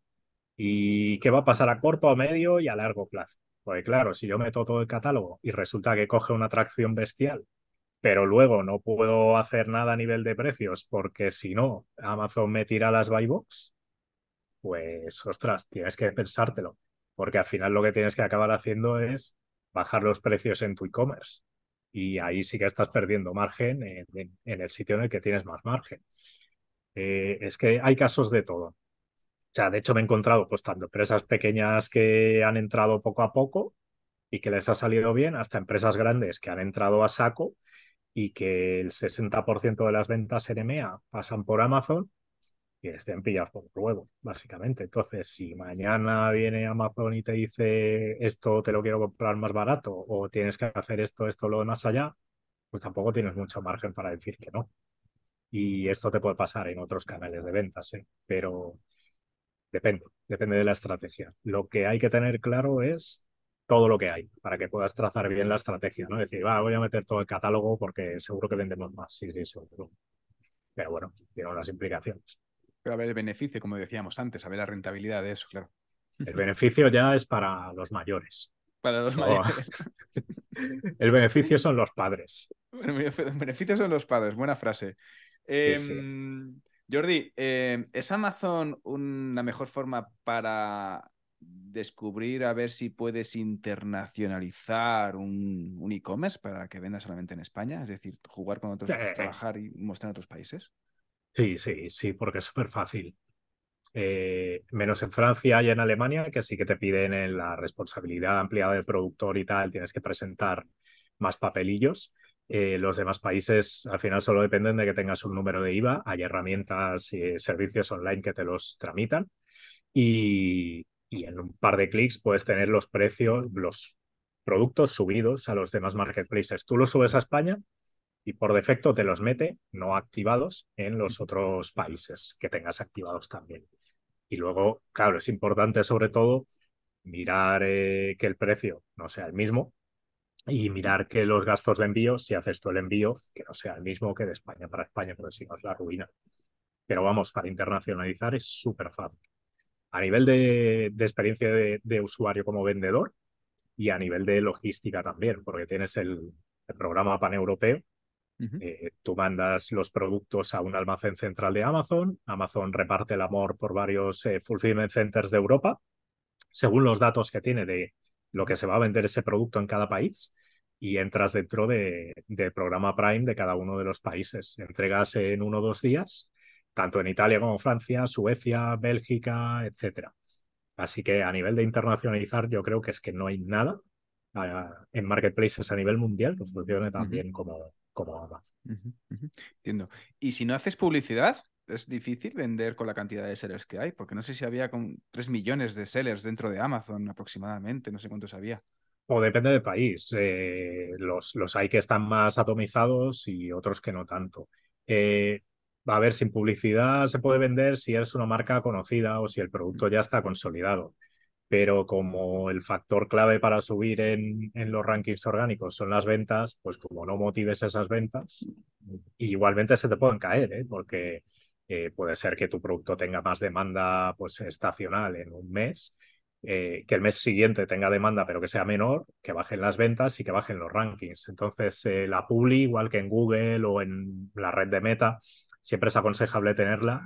Y qué va a pasar a corto, a medio y a largo plazo. Porque claro, si yo meto todo el catálogo y resulta que coge una atracción bestial pero luego no puedo hacer nada a nivel de precios porque si no, Amazon me tira las buy box, pues ostras, tienes que pensártelo, porque al final lo que tienes que acabar haciendo es bajar los precios en tu e-commerce y ahí sí que estás perdiendo margen en, el sitio en el que tienes más margen. Eh, es que hay casos de todo. O sea, de hecho me he encontrado pues tanto empresas pequeñas que han entrado poco a poco y que les ha salido bien, hasta empresas grandes que han entrado a saco y que el 60% de las ventas en EMEA pasan por Amazon y estén pillados por huevo, básicamente. Entonces, si mañana viene Amazon y te dice esto te lo quiero comprar más barato o tienes que hacer esto, esto, lo más allá, pues tampoco tienes mucho margen para decir que no. Y esto te puede pasar en otros canales de ventas, ¿eh? pero depende, depende de la estrategia. Lo que hay que tener claro es todo lo que hay para que puedas trazar bien la estrategia, ¿no? Decir, va, voy a meter todo el catálogo porque seguro que vendemos más. Sí, sí, seguro. Pero bueno, tiene unas implicaciones. Pero a ver el beneficio, como decíamos antes, a ver la rentabilidad de eso, claro. El beneficio ya es para los mayores. Para los mayores. *laughs* el beneficio son los padres. El beneficio son los padres, buena frase. Em, Jordi, em, ¿es Amazon una mejor forma para descubrir a ver si puedes internacionalizar un, e-commerce para que venda solamente en España? Es decir, jugar con otros, trabajar y mostrar en otros países. Sí, sí, sí, porque es súper fácil. Eh, menos en Francia y en Alemania, que sí que te piden la responsabilidad ampliada del productor y tal, tienes que presentar más papelillos. Eh, los demás países al final solo dependen de que tengas un número de IVA. Hay herramientas y servicios online que te los tramitan. Y, y en un par de clics puedes tener los precios, los productos subidos a los demás marketplaces. Tú los subes a España y por defecto te los mete no activados en los otros países que tengas activados también. Y luego, claro, es importante sobre todo mirar eh, que el precio no sea el mismo y mirar que los gastos de envío, si haces tú el envío, que no sea el mismo que de España para España, porque si no es la ruina. Pero vamos, para internacionalizar es súper fácil a nivel de, experiencia de, usuario como vendedor y a nivel de logística también, porque tienes el, programa paneuropeo. Eh, tú mandas los productos a un almacén central de Amazon, Amazon reparte el amor por varios eh, fulfillment centers de Europa, según los datos que tiene de lo que se va a vender ese producto en cada país y entras dentro del programa Prime de cada uno de los países. Entregas en uno o dos días tanto en Italia como Francia, Suecia, Bélgica, etcétera. Así que a nivel de internacionalizar, yo creo que es que no hay nada ah, en marketplaces a nivel mundial que funcione tan bien como, como Amazon. Entiendo. Y si no haces publicidad, es difícil vender con la cantidad de sellers que hay, porque no sé si había con 3 millones de sellers dentro de Amazon aproximadamente, no sé cuántos había. O depende del país. Eh, los, los hay que están más atomizados y otros que no tanto. Eh, a ver, sin publicidad se puede vender si es una marca conocida o si el producto ya está consolidado. Pero como el factor clave para subir en, los rankings orgánicos son las ventas, pues como no motives esas ventas, igualmente se te pueden caer, ¿eh? porque eh, puede ser que tu producto tenga más demanda pues, estacional en un mes, eh, que el mes siguiente tenga demanda pero que sea menor, que bajen las ventas y que bajen los rankings. Entonces, eh, la Publi, igual que en Google o en la red de Meta, siempre es aconsejable tenerla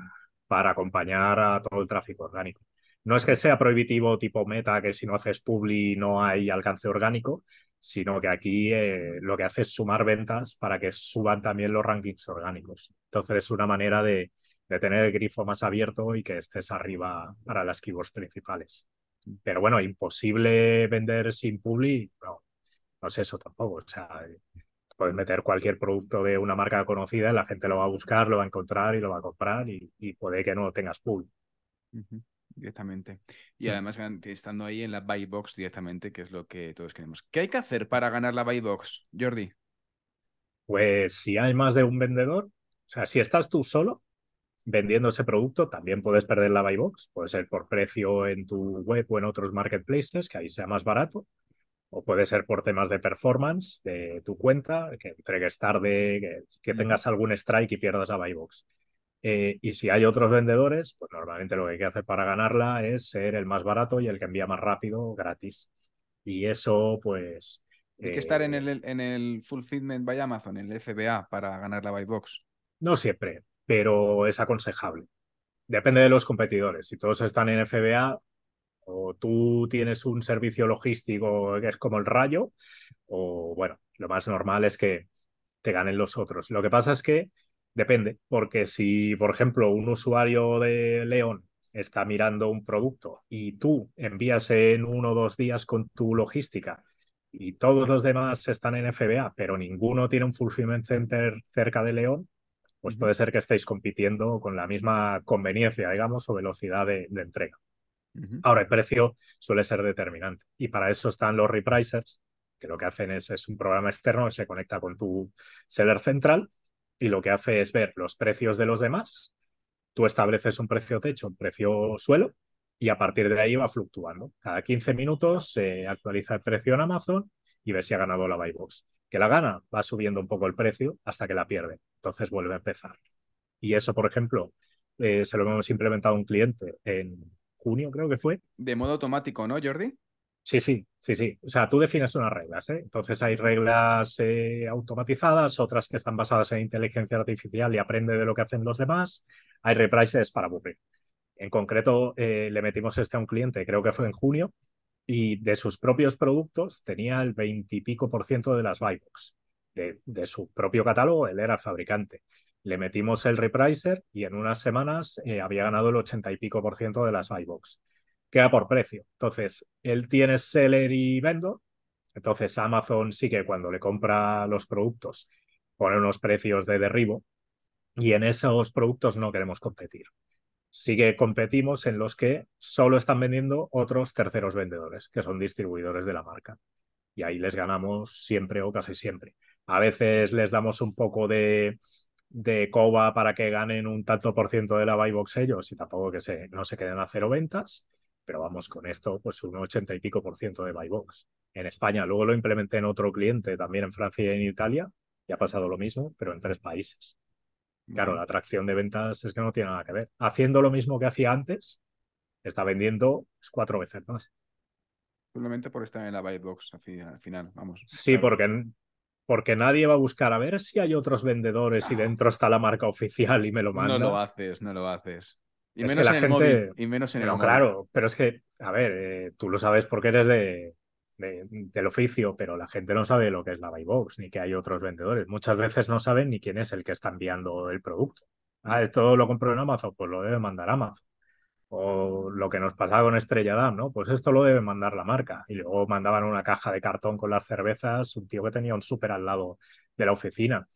para acompañar a todo el tráfico orgánico. No es que sea prohibitivo tipo meta, que si no haces publi no hay alcance orgánico, sino que aquí eh, lo que hace es sumar ventas para que suban también los rankings orgánicos. Entonces es una manera de, tener el grifo más abierto y que estés arriba para las keywords principales. Pero bueno, imposible vender sin publi, no, no es eso tampoco. O sea, puedes meter cualquier producto de una marca conocida la gente lo va a buscar, lo va a encontrar y lo va a comprar y, puede que no tengas publi directamente. Y mm. además estando ahí en la buy box directamente, que es lo que todos queremos. ¿Qué hay que hacer para ganar la buy box, Jordi? Pues si hay más de un vendedor, o sea, si estás tú solo vendiendo ese producto, también puedes perder la buy box. Puede ser por precio en tu web o en otros marketplaces, que ahí sea más barato. O puede ser por temas de performance de tu cuenta, que entregues tarde, que, que tengas algún strike y pierdas la buy box. Eh, y si hay otros vendedores, pues normalmente lo que hay que hacer para ganarla es ser el más barato y el que envía más rápido gratis. Y eso, pues. Hay que estar en eh, el, en el Fulfillment by Amazon, en el FBA, para ganar la Buy Box. No siempre, pero es aconsejable. Depende de los competidores. Si todos están en FBA, o tú tienes un servicio logístico que es como el rayo, o bueno, lo más normal es que te ganen los otros. Lo que pasa es que Depende, porque si, por ejemplo, un usuario de León está mirando un producto y tú envías en uno o dos días con tu logística y todos los demás están en FBA, pero ninguno tiene un fulfillment center cerca de León, pues puede ser que estéis compitiendo con la misma conveniencia, digamos, o velocidad de, entrega. Ahora, el precio suele ser determinante y para eso están los repricers, que lo que hacen es, es un programa externo que se conecta con tu seller central y lo que hace es ver los precios de los demás. Tú estableces un precio techo, un precio suelo y a partir de ahí va fluctuando. Cada 15 minutos se actualiza el precio en Amazon y ves si ha ganado la buy box. Que la gana, va subiendo un poco el precio hasta que la pierde. Entonces vuelve a empezar. Y eso, por ejemplo, eh, se lo hemos implementado a un cliente en junio, creo que fue. De modo automático, ¿no, Jordi? Sí, sí, sí, sí. O sea, tú defines unas reglas, ¿eh? Entonces hay reglas eh, automatizadas, otras que están basadas en inteligencia artificial y aprende de lo que hacen los demás. Hay reprices para aburrir. En concreto, eh, le metimos este a un cliente, creo que fue en junio, y de sus propios productos tenía el veintipico por ciento de las buy box. De, su propio catálogo, él era fabricante. Le metimos el repricer y en unas semanas había ganado el ochenta y pico por ciento de las buy box queda por precio. Entonces, él tiene seller y vendor. Entonces, Amazon sí que cuando le compra los productos pone unos precios de derribo y en esos productos no queremos competir. Sí que competimos en los que solo están vendiendo otros terceros vendedores, que son distribuidores de la marca. Y ahí les ganamos siempre o casi siempre. A veces les damos un poco de, de coba para que ganen un tanto por ciento de la buy box ellos y tampoco que se, no se queden a cero ventas pero vamos, con esto, pues un ochenta y pico por ciento de buy box. En España, luego lo implementé en otro cliente, también en Francia y en Italia, y ha pasado lo mismo, pero en tres países. Claro, la atracción de ventas es que no tiene nada que ver. Haciendo lo mismo que hacía antes, está vendiendo cuatro veces más. Simplemente por estar en la buy box al final, vamos. Sí, porque, porque nadie va a buscar a ver si hay otros vendedores y ah. dentro está la marca oficial y me lo manda. No lo haces, no lo haces. Y menos, en la gente... y menos en el Claro, pero es que, a ver, eh, tú lo sabes porque eres de, del oficio, pero la gente no sabe lo que es la buy box ni que hay otros vendedores. Muchas veces no saben ni quién es el que está enviando el producto. Ah, esto lo compro en Amazon, pues lo debe mandar Amazon. O lo que nos pasaba con Estrella Damm, ¿no? Pues esto lo debe mandar la marca. Y luego mandaban una caja de cartón con las cervezas, un tío que tenía un súper al lado de la oficina.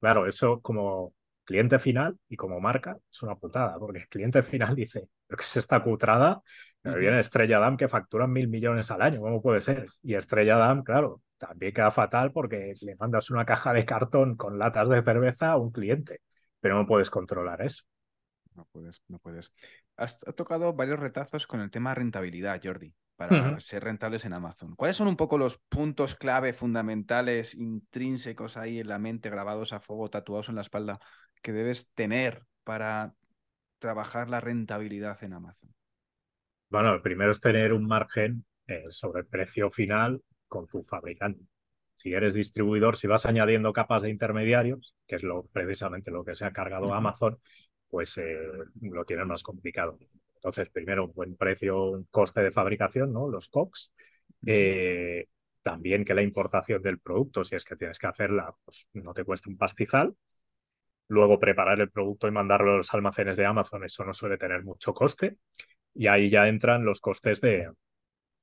Claro, eso como cliente final y como marca es una putada, porque el cliente final *laughs* dice, pero que es esta cutrada, me viene Estrella Damm que facturan mil millones al año, ¿cómo puede ser? Y Estrella Damm, claro, también queda fatal porque le mandas una caja de cartón con latas de cerveza a un cliente, pero no puedes controlar eso. No puedes, no puedes. Has, tocado varios retazos con el tema rentabilidad, Jordi, para ser rentables en Amazon. ¿Cuáles son un poco los puntos clave fundamentales, intrínsecos ahí en la mente, grabados a fuego, tatuados en la espalda, que debes tener para trabajar la rentabilidad en Amazon? Bueno, el primero es tener un margen eh, sobre el precio final con tu fabricante. Si eres distribuidor, si vas añadiendo capas de intermediarios, que es lo, precisamente lo que se ha cargado Amazon, pues eh, lo tienes más complicado. Entonces, primero, un buen precio, un coste de fabricación, ¿no? Los COX. Eh, también que la importación del producto, si es que tienes que hacerla, pues no te cueste un pastizal. Luego preparar el producto y mandarlo a los almacenes de Amazon, eso no suele tener mucho coste. Y ahí ya entran los costes de,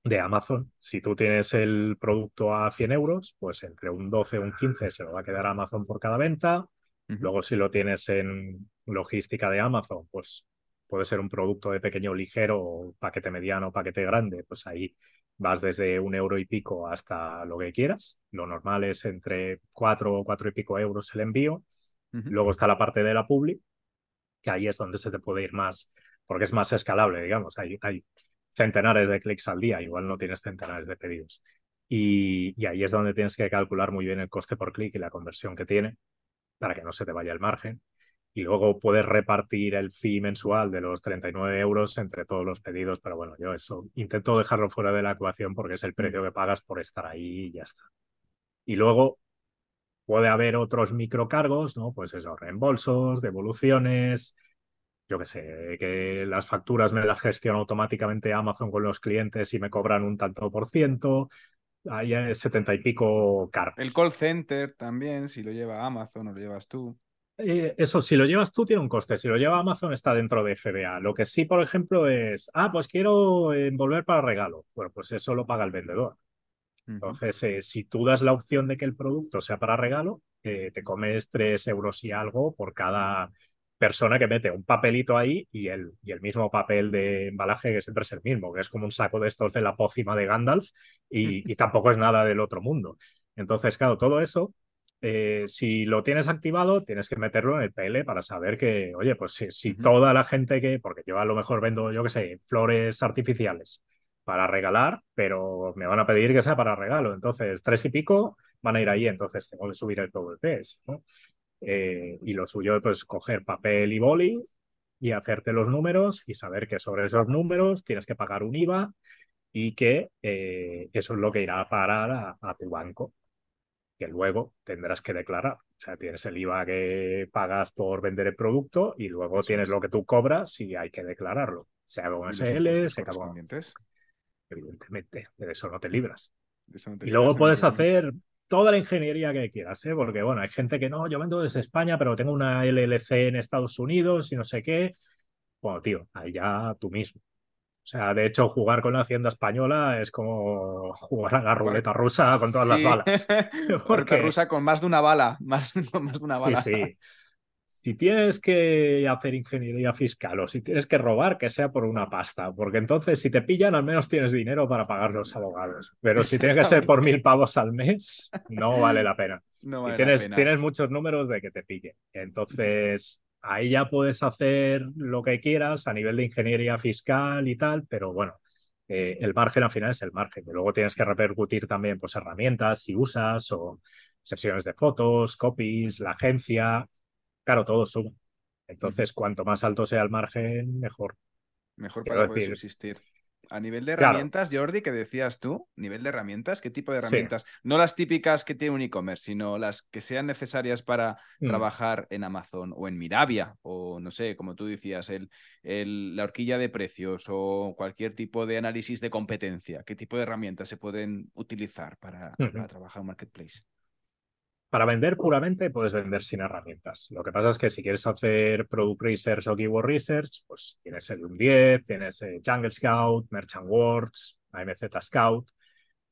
de Amazon. Si tú tienes el producto a 100 euros, pues entre un 12 y un 15 se lo va a quedar Amazon por cada venta. Luego, si lo tienes en logística de Amazon, pues puede ser un producto de pequeño ligero, paquete mediano, paquete grande, pues ahí vas desde un euro y pico hasta lo que quieras. Lo normal es entre cuatro o cuatro y pico euros el envío. Luego está la parte de la publi, que ahí es donde se te puede ir más, porque es más escalable, digamos. Hay, hay centenares de clics al día, igual no tienes centenares de pedidos. Y, y, ahí es donde tienes que calcular muy bien el coste por clic y la conversión que tiene para que no se te vaya el margen. Y luego puedes repartir el fee mensual de los 39 euros entre todos los pedidos, pero bueno, yo eso intento dejarlo fuera de la ecuación porque es el precio que pagas por estar ahí y ya está. Y luego puede haber otros microcargos, ¿no? Pues esos reembolsos, devoluciones, yo qué sé, que las facturas me las gestiona automáticamente Amazon con los clientes y me cobran un tanto por ciento. Es setenta y pico caro. El call center también, si lo lleva Amazon o lo llevas tú. Eh, eso, si lo llevas tú, tiene un coste. Si lo lleva Amazon, está dentro de FBA. Lo que sí, por ejemplo, es, ah, pues quiero envolver para regalo. Bueno, pues eso lo paga el vendedor. Entonces, eh, si tú das la opción de que el producto sea para regalo, eh, te comes tres euros y algo por cada persona que mete un papelito ahí y el, y el mismo papel de embalaje que siempre es el mismo, que es como un saco de estos de la pócima de Gandalf y, tampoco es nada del otro mundo. Entonces, claro, todo eso, eh, si lo tienes activado, tienes que meterlo en el PL para saber que, oye, pues si, si toda la gente que, porque yo a lo mejor vendo, yo qué sé, flores artificiales para regalar, pero me van a pedir que sea para regalo. Entonces, tres y pico van a ir ahí, entonces tengo que subir el ¿no? Eh, y lo suyo es pues, coger papel y boli y hacerte los números y saber que sobre esos números tienes que pagar un IVA y que eh, eso es lo que irá a parar a, tu banco, que luego tendrás que declarar. O sea, tienes el IVA que pagas por vender el producto y luego tienes lo que tú cobras y hay que declararlo. Sea con SL, sea con... Evidentemente, de eso no te libras. y luego puedes hacer toda la ingeniería que quieras, ¿eh? porque bueno, hay gente que no, yo vendo desde España, pero tengo una LLC en Estados Unidos y no sé qué. Bueno, tío, ahí ya tú mismo. O sea, de hecho, jugar con la hacienda española es como *laughs* jugar a la ruleta rusa con todas las balas. *laughs* *laughs* Porque rusa con más de una bala, más, con más de una bala. Sí, sí si tienes que hacer ingeniería fiscal o si tienes que robar, que sea por una pasta, porque entonces si te pillan al menos tienes dinero para pagar los abogados. Pero si tiene que ser por mil pavos al mes, no vale la pena. No y tienes, tienes muchos números de que te pillen. Entonces, ahí ya puedes hacer lo que quieras a nivel de ingeniería fiscal y tal, pero bueno, eh, el margen al final es el margen. Y luego tienes que repercutir también pues, herramientas si usas o sesiones de fotos, copies, la agencia claro, todo suma. Entonces, cuanto más alto sea el margen, mejor. Mejor para poder subsistir. A nivel de herramientas, Jordi, que decías tú, nivel de herramientas, ¿qué tipo de herramientas? No las típicas que tiene un e-commerce, sino las que sean necesarias para mm. trabajar en Amazon o en Mirabia, o no sé, como tú decías, el, la horquilla de precios o cualquier tipo de análisis de competencia. ¿Qué tipo de herramientas se pueden utilizar para, para trabajar en Marketplace? Para vender puramente puedes vender sin herramientas. Lo que pasa es que si quieres hacer Product Research o Keyword Research, pues tienes el 10, tienes eh, Jungle Scout, Merchant Words, AMZ Scout.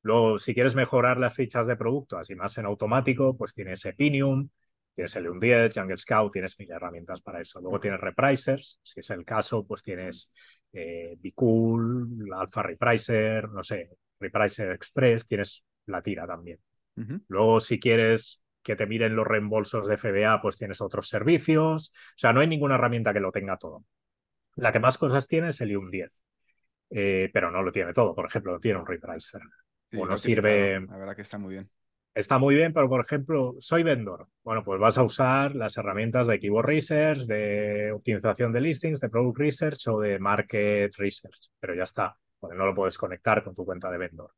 Luego, si quieres mejorar las fichas de producto, así más en automático, pues tienes Epinium, tienes el 10, Jungle Scout, tienes mil herramientas para eso. Luego tienes Reprisers, si es el caso, pues tienes eh, Bicool, Alpha Repricer, no sé, Repricer Express, tienes la tira también. Luego, si quieres que te miren los reembolsos de FBA, pues tienes otros servicios. O sea, no hay ninguna herramienta que lo tenga todo. La que más cosas tiene es el IUM 10, eh, pero no lo tiene todo. Por ejemplo, tiene un repricer. o no sirve. La verdad que está muy bien. Está muy bien, pero por ejemplo, soy vendor. Bueno, pues vas a usar las herramientas de Keyword Research, de optimización de listings, de Product Research o de Market Research, pero ya está, porque no lo puedes conectar con tu cuenta de vendor.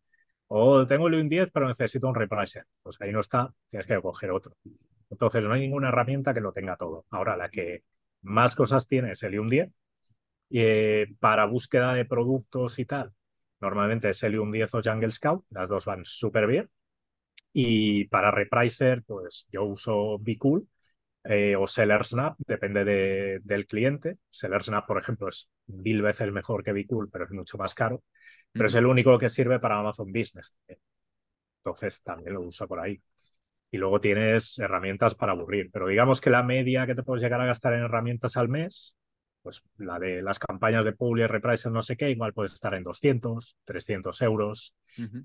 O tengo el IUM 10, pero necesito un repricer. Pues ahí no está, tienes que coger otro. Entonces, no hay ninguna herramienta que lo tenga todo. Ahora, la que más cosas tiene es el IUM 10. Y eh, para búsqueda de productos y tal, normalmente es el IUM 10 o Jungle Scout. Las dos van súper bien y para repricer, pues yo uso Bicool eh, o SellerSnap, depende del cliente. SellerSnap, por ejemplo, es mil veces mejor que Bicool, pero es mucho más caro. Pero es el único que sirve para Amazon Business. Entonces también lo uso por ahí. Y luego tienes herramientas para aburrir. Pero digamos que la media que te puedes llegar a gastar en herramientas al mes, pues la de las campañas de Publi, Repricer, no sé qué, igual puedes estar en 200, 300 euros,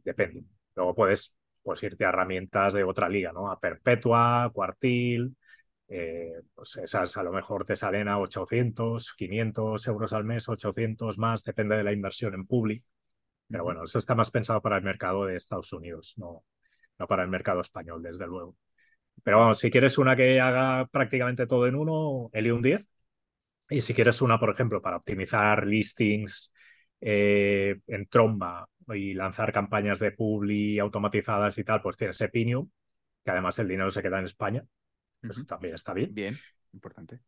depende. Luego puedes pues irte a herramientas de otra liga, ¿no? A Perpetua, Cuartil, eh, pues esas a lo mejor te salen a 800, 500 euros al mes, 800 más, depende de la inversión en Public. Pero bueno, eso está más pensado para el mercado de Estados Unidos, no, no para el mercado español, desde luego. Pero vamos, si quieres una que haga prácticamente todo en uno, Helium 10. Y si quieres una, por ejemplo, para optimizar listings eh, en tromba y lanzar campañas de publi automatizadas y tal, pues tienes Epinium, que además el dinero se queda en España. Eso también está bien. Bien, importante.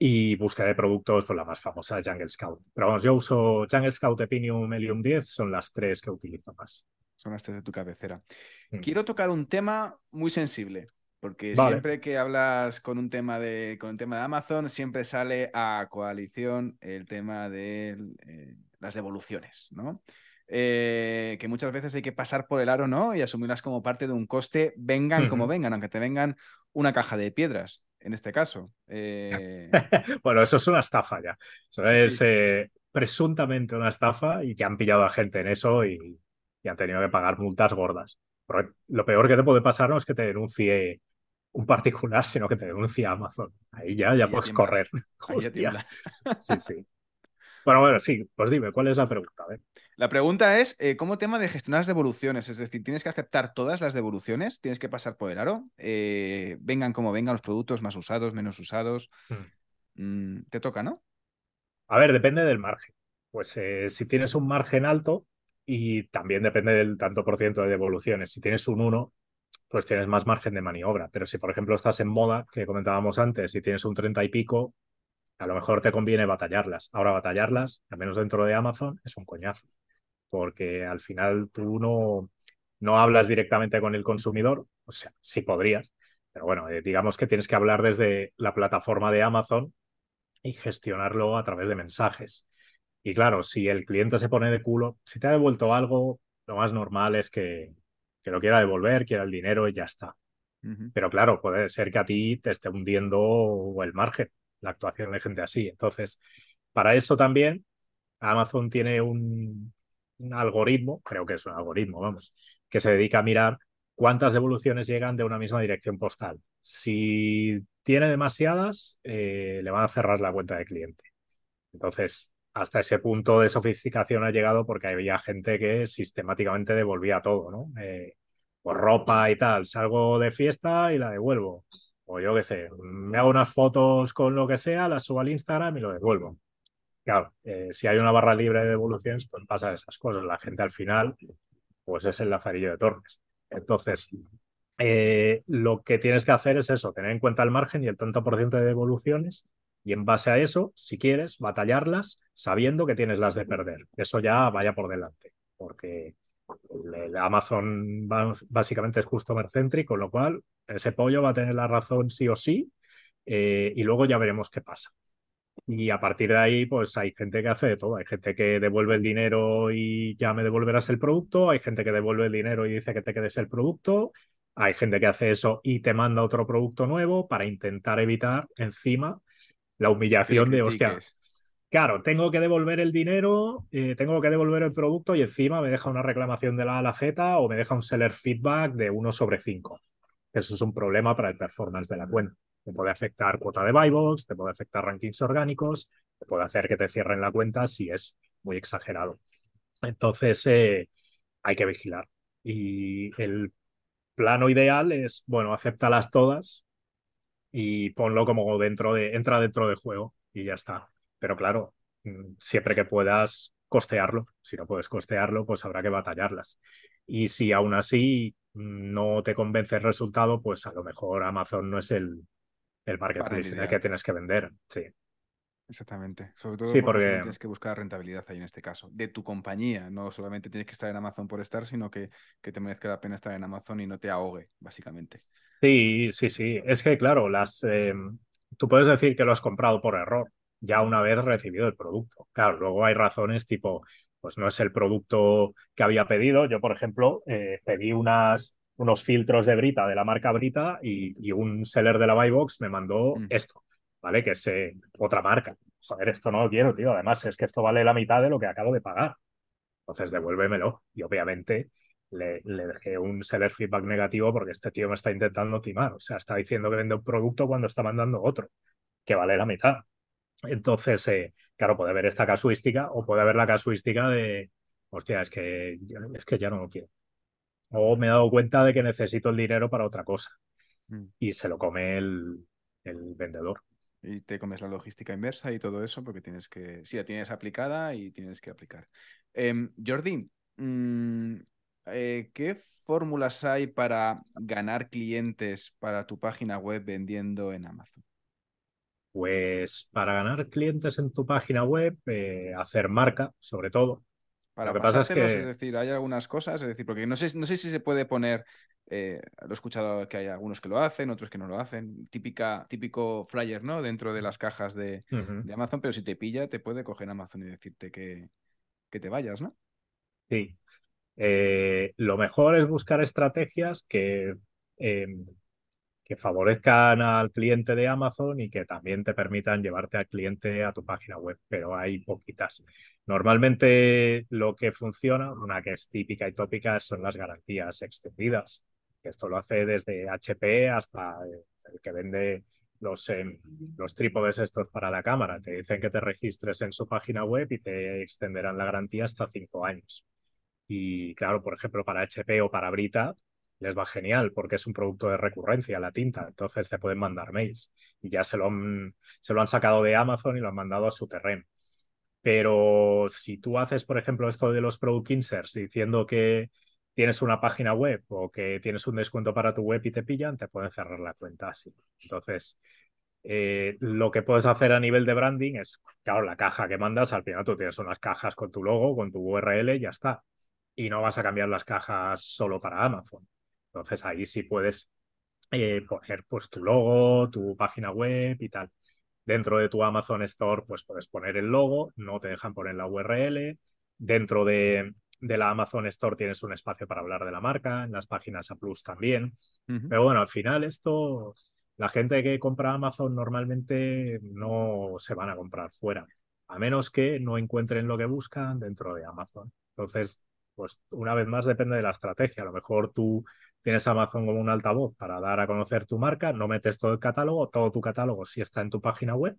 Y de productos, pues la más famosa, Jungle Scout. Pero vamos, yo uso Jungle Scout, Epinium, Helium 10, son las tres que utilizo más. Son las tres de tu cabecera. Mm. Quiero tocar un tema muy sensible, porque siempre que hablas con un tema de con el tema de Amazon, siempre sale a coalición el tema de eh, las devoluciones, ¿no? Eh, que muchas veces hay que pasar por el aro, ¿no? Y asumirlas como parte de un coste, vengan como vengan, aunque te vengan una caja de piedras, en este caso. Eh, *laughs* bueno, eso es una estafa ya. Eso es eh, presuntamente una estafa y que han pillado a gente en eso y, han tenido que pagar multas gordas. lo peor que te puede pasar no es que te denuncie un particular, sino que te denuncie Amazon. Ahí ya, ya puedes correr. *laughs* sí, sí. Bueno, bueno, sí, pues dime, ¿cuál es la pregunta? La pregunta es, eh, ¿cómo tema de gestionar las devoluciones? Es decir, ¿tienes que aceptar todas las devoluciones? ¿Tienes que pasar por el aro? Eh, vengan como vengan los productos, más usados, menos usados. Hmm. Mm, te toca, ¿no? A ver, depende del margen. Pues eh, si tienes un margen alto y también depende del tanto por ciento de devoluciones. Si tienes un 1, pues tienes más margen de maniobra. Pero si, por ejemplo, estás en moda, que comentábamos antes, y tienes un 30 y pico, a lo mejor te conviene batallarlas. Ahora batallarlas, al menos dentro de Amazon, es un coñazo, porque al final tú no, no hablas directamente con el consumidor, o sea, sí podrías, pero bueno, eh, digamos que tienes que hablar desde la plataforma de Amazon y gestionarlo a través de mensajes. Y claro, si el cliente se pone de culo, si te ha devuelto algo, lo más normal es que, que lo quiera devolver, quiera el dinero y ya está. Pero claro, puede ser que a ti te esté hundiendo el margen la actuación de gente así. Entonces, para eso también Amazon tiene un, algoritmo, creo que es un algoritmo, vamos, que se dedica a mirar cuántas devoluciones llegan de una misma dirección postal. Si tiene demasiadas, eh, le van a cerrar la cuenta de cliente. Entonces, hasta ese punto de sofisticación ha llegado porque había gente que sistemáticamente devolvía todo, ¿no? Eh, por ropa y tal, salgo de fiesta y la devuelvo o yo qué sé, me hago unas fotos con lo que sea, las subo al Instagram y lo devuelvo. Claro, eh, si hay una barra libre de devoluciones, pues pasa esas cosas. La gente al final, pues es el lazarillo de Torres. Entonces, eh, lo que tienes que hacer es eso, tener en cuenta el margen y el tanto por ciento de devoluciones y en base a eso, si quieres, batallarlas sabiendo que tienes las de perder. Eso ya vaya por delante, porque el Amazon básicamente es customer centric, con lo cual ese pollo va a tener la razón sí o sí eh, y luego ya veremos qué pasa. Y a partir de ahí, pues hay gente que hace de todo. Hay gente que devuelve el dinero y ya me devolverás el producto. Hay gente que devuelve el dinero y dice que te quedes el producto. Hay gente que hace eso y te manda otro producto nuevo para intentar evitar encima la humillación de, hostia, Claro, tengo que devolver el dinero, eh, tengo que devolver el producto y encima me deja una reclamación de la A a la Z o me deja un seller feedback de 1 sobre 5. Eso es un problema para el performance de la cuenta. Te puede afectar cuota de buy box, te puede afectar rankings orgánicos, te puede hacer que te cierren la cuenta si es muy exagerado. Entonces, eh, hay que vigilar. Y el plano ideal es, bueno, acéptalas todas y ponlo como dentro de, entra dentro de juego y ya está. Pero claro, mm, siempre que puedas costearlo. Si no puedes costearlo, pues habrá que batallarlas. Y si aún así no te convence el resultado, pues a lo mejor Amazon no es el, el marketplace en el que tienes que vender. Sí. Exactamente. Sobre todo porque, tienes que buscar rentabilidad ahí en este caso, de tu compañía. No solamente tienes que estar en Amazon por estar, sino que, que te merezca la pena estar en Amazon y no te ahogue, básicamente. Sí, sí, sí. Es que, claro, las, eh, tú puedes decir que lo has comprado por error, ya una vez recibido el producto. Claro, luego hay razones tipo, pues no es el producto que había pedido. Yo, por ejemplo, eh, pedí unas, unos filtros de Brita, de la marca Brita, y, un seller de la Buybox me mandó mm. esto, ¿vale? Que es eh, otra marca. Joder, esto no lo quiero, tío. Además, es que esto vale la mitad de lo que acabo de pagar. Entonces, devuélvemelo. Y obviamente le, le, dejé un seller feedback negativo porque este tío me está intentando timar. O sea, está diciendo que vende un producto cuando está mandando otro, que vale la mitad. Entonces, eh, claro, puede haber esta casuística o puede haber la casuística de, hostia, es que, es que ya no lo quiero. O me he dado cuenta de que necesito el dinero para otra cosa. Mm. Y se lo come el, vendedor. Y te comes la logística inversa y todo eso porque tienes que, sí, la tienes aplicada y tienes que aplicar. Eh, Jordi, mm, eh, ¿qué fórmulas hay para ganar clientes para tu página web vendiendo en Amazon? Pues para ganar clientes en tu página web, eh, hacer marca, sobre todo. Para Lo que pasa es que. Es decir, hay algunas cosas, es decir, porque no sé, no sé si se puede poner. Eh, lo he escuchado que hay algunos que lo hacen, otros que no lo hacen. Típica, típico flyer, ¿no? Dentro de las cajas de, Amazon, pero si te pilla, te puede coger Amazon y decirte que, que te vayas, ¿no? Sí. Eh, lo mejor es buscar estrategias que em, que favorezcan al cliente de Amazon y que también te permitan llevarte al cliente a tu página web, pero hay poquitas. Normalmente lo que funciona, una que es típica y tópica, son las garantías extendidas. Esto lo hace desde HP hasta el que vende los, em, los trípodes estos para la cámara. Te dicen que te registres en su página web y te extenderán la garantía hasta cinco años. Y claro, por ejemplo, para HP o para Brita, les va genial porque es un producto de recurrencia, la tinta. Entonces te pueden mandar mails y ya se lo han, se lo han sacado de Amazon y lo han mandado a su terreno. Pero si tú haces, por ejemplo, esto de los product inserts diciendo que tienes una página web o que tienes un descuento para tu web y te pillan, te pueden cerrar la cuenta así. Entonces, eh, lo que puedes hacer a nivel de branding es, claro, la caja que mandas, al final tú tienes unas cajas con tu logo, con tu URL y ya está. Y no vas a cambiar las cajas solo para Amazon. Entonces ahí sí puedes eh, poner pues tu logo, tu página web y tal. Dentro de tu Amazon Store pues puedes poner el logo, no te dejan poner la URL. Dentro de, la Amazon Store tienes un espacio para hablar de la marca, en las páginas A Plus también. Pero bueno, al final esto, la gente que compra Amazon normalmente no se van a comprar fuera, a menos que no encuentren lo que buscan dentro de Amazon. Entonces, pues una vez más depende de la estrategia. A lo mejor tú tienes Amazon como un altavoz para dar a conocer tu marca, no metes todo el catálogo, todo tu catálogo sí está en tu página web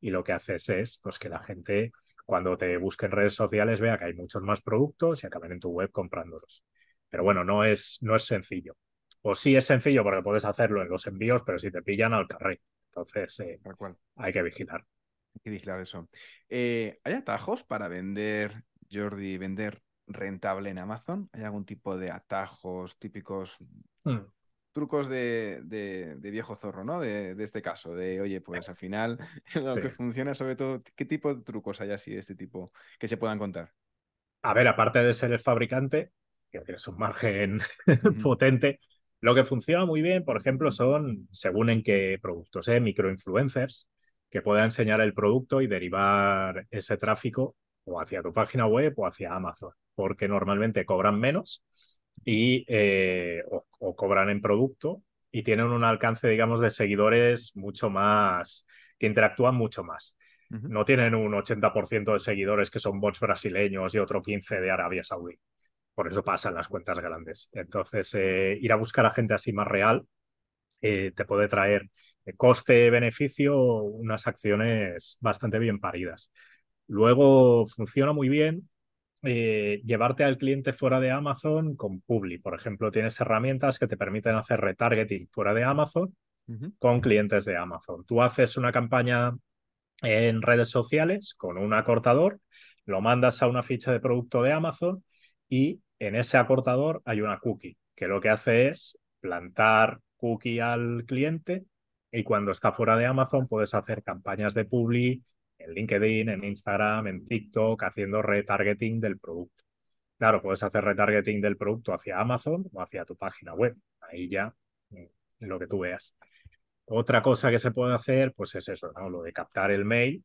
y lo que haces es pues, que la gente cuando te busque en redes sociales vea que hay muchos más productos y acaben en tu web comprándolos. Pero bueno, no es, no es sencillo. O sí es sencillo porque puedes hacerlo en los envíos, pero si te pillan al carré. Entonces eh, hay que vigilar. Hay que vigilar eso. Eh, ¿Hay atajos para vender, Jordi, vender rentable en Amazon? ¿Hay algún tipo de atajos típicos, hmm. trucos de, viejo zorro, ¿no? De, este caso, de, oye, pues al final *laughs* lo que funciona sobre todo, ¿qué tipo de trucos hay así de este tipo que se puedan contar? A ver, aparte de ser el fabricante, que tienes un margen *laughs* potente, lo que funciona muy bien, por ejemplo, son, según en qué productos, ¿eh? microinfluencers, que puedan enseñar el producto y derivar ese tráfico o hacia tu página web o hacia Amazon, porque normalmente cobran menos y, eh, o, cobran en producto y tienen un alcance, digamos, de seguidores mucho más, que interactúan mucho más. No tienen un 80% de seguidores que son bots brasileños y otro 15% de Arabia Saudí. Por eso pasan las cuentas grandes. Entonces, eh, ir a buscar a gente así más real eh, te puede traer coste-beneficio unas acciones bastante bien paridas. Luego funciona muy bien eh, llevarte al cliente fuera de Amazon con Publi. Por ejemplo, tienes herramientas que te permiten hacer retargeting fuera de Amazon con clientes de Amazon. Tú haces una campaña en redes sociales con un acortador, lo mandas a una ficha de producto de Amazon y en ese acortador hay una cookie que lo que hace es plantar cookie al cliente y cuando está fuera de Amazon puedes hacer campañas de publi en LinkedIn, en Instagram, en TikTok, haciendo retargeting del producto. Claro, puedes hacer retargeting del producto hacia Amazon o hacia tu página web. Ahí ya mm, lo que tú veas. Otra cosa que se puede hacer, pues es eso, ¿no? Lo de captar el mail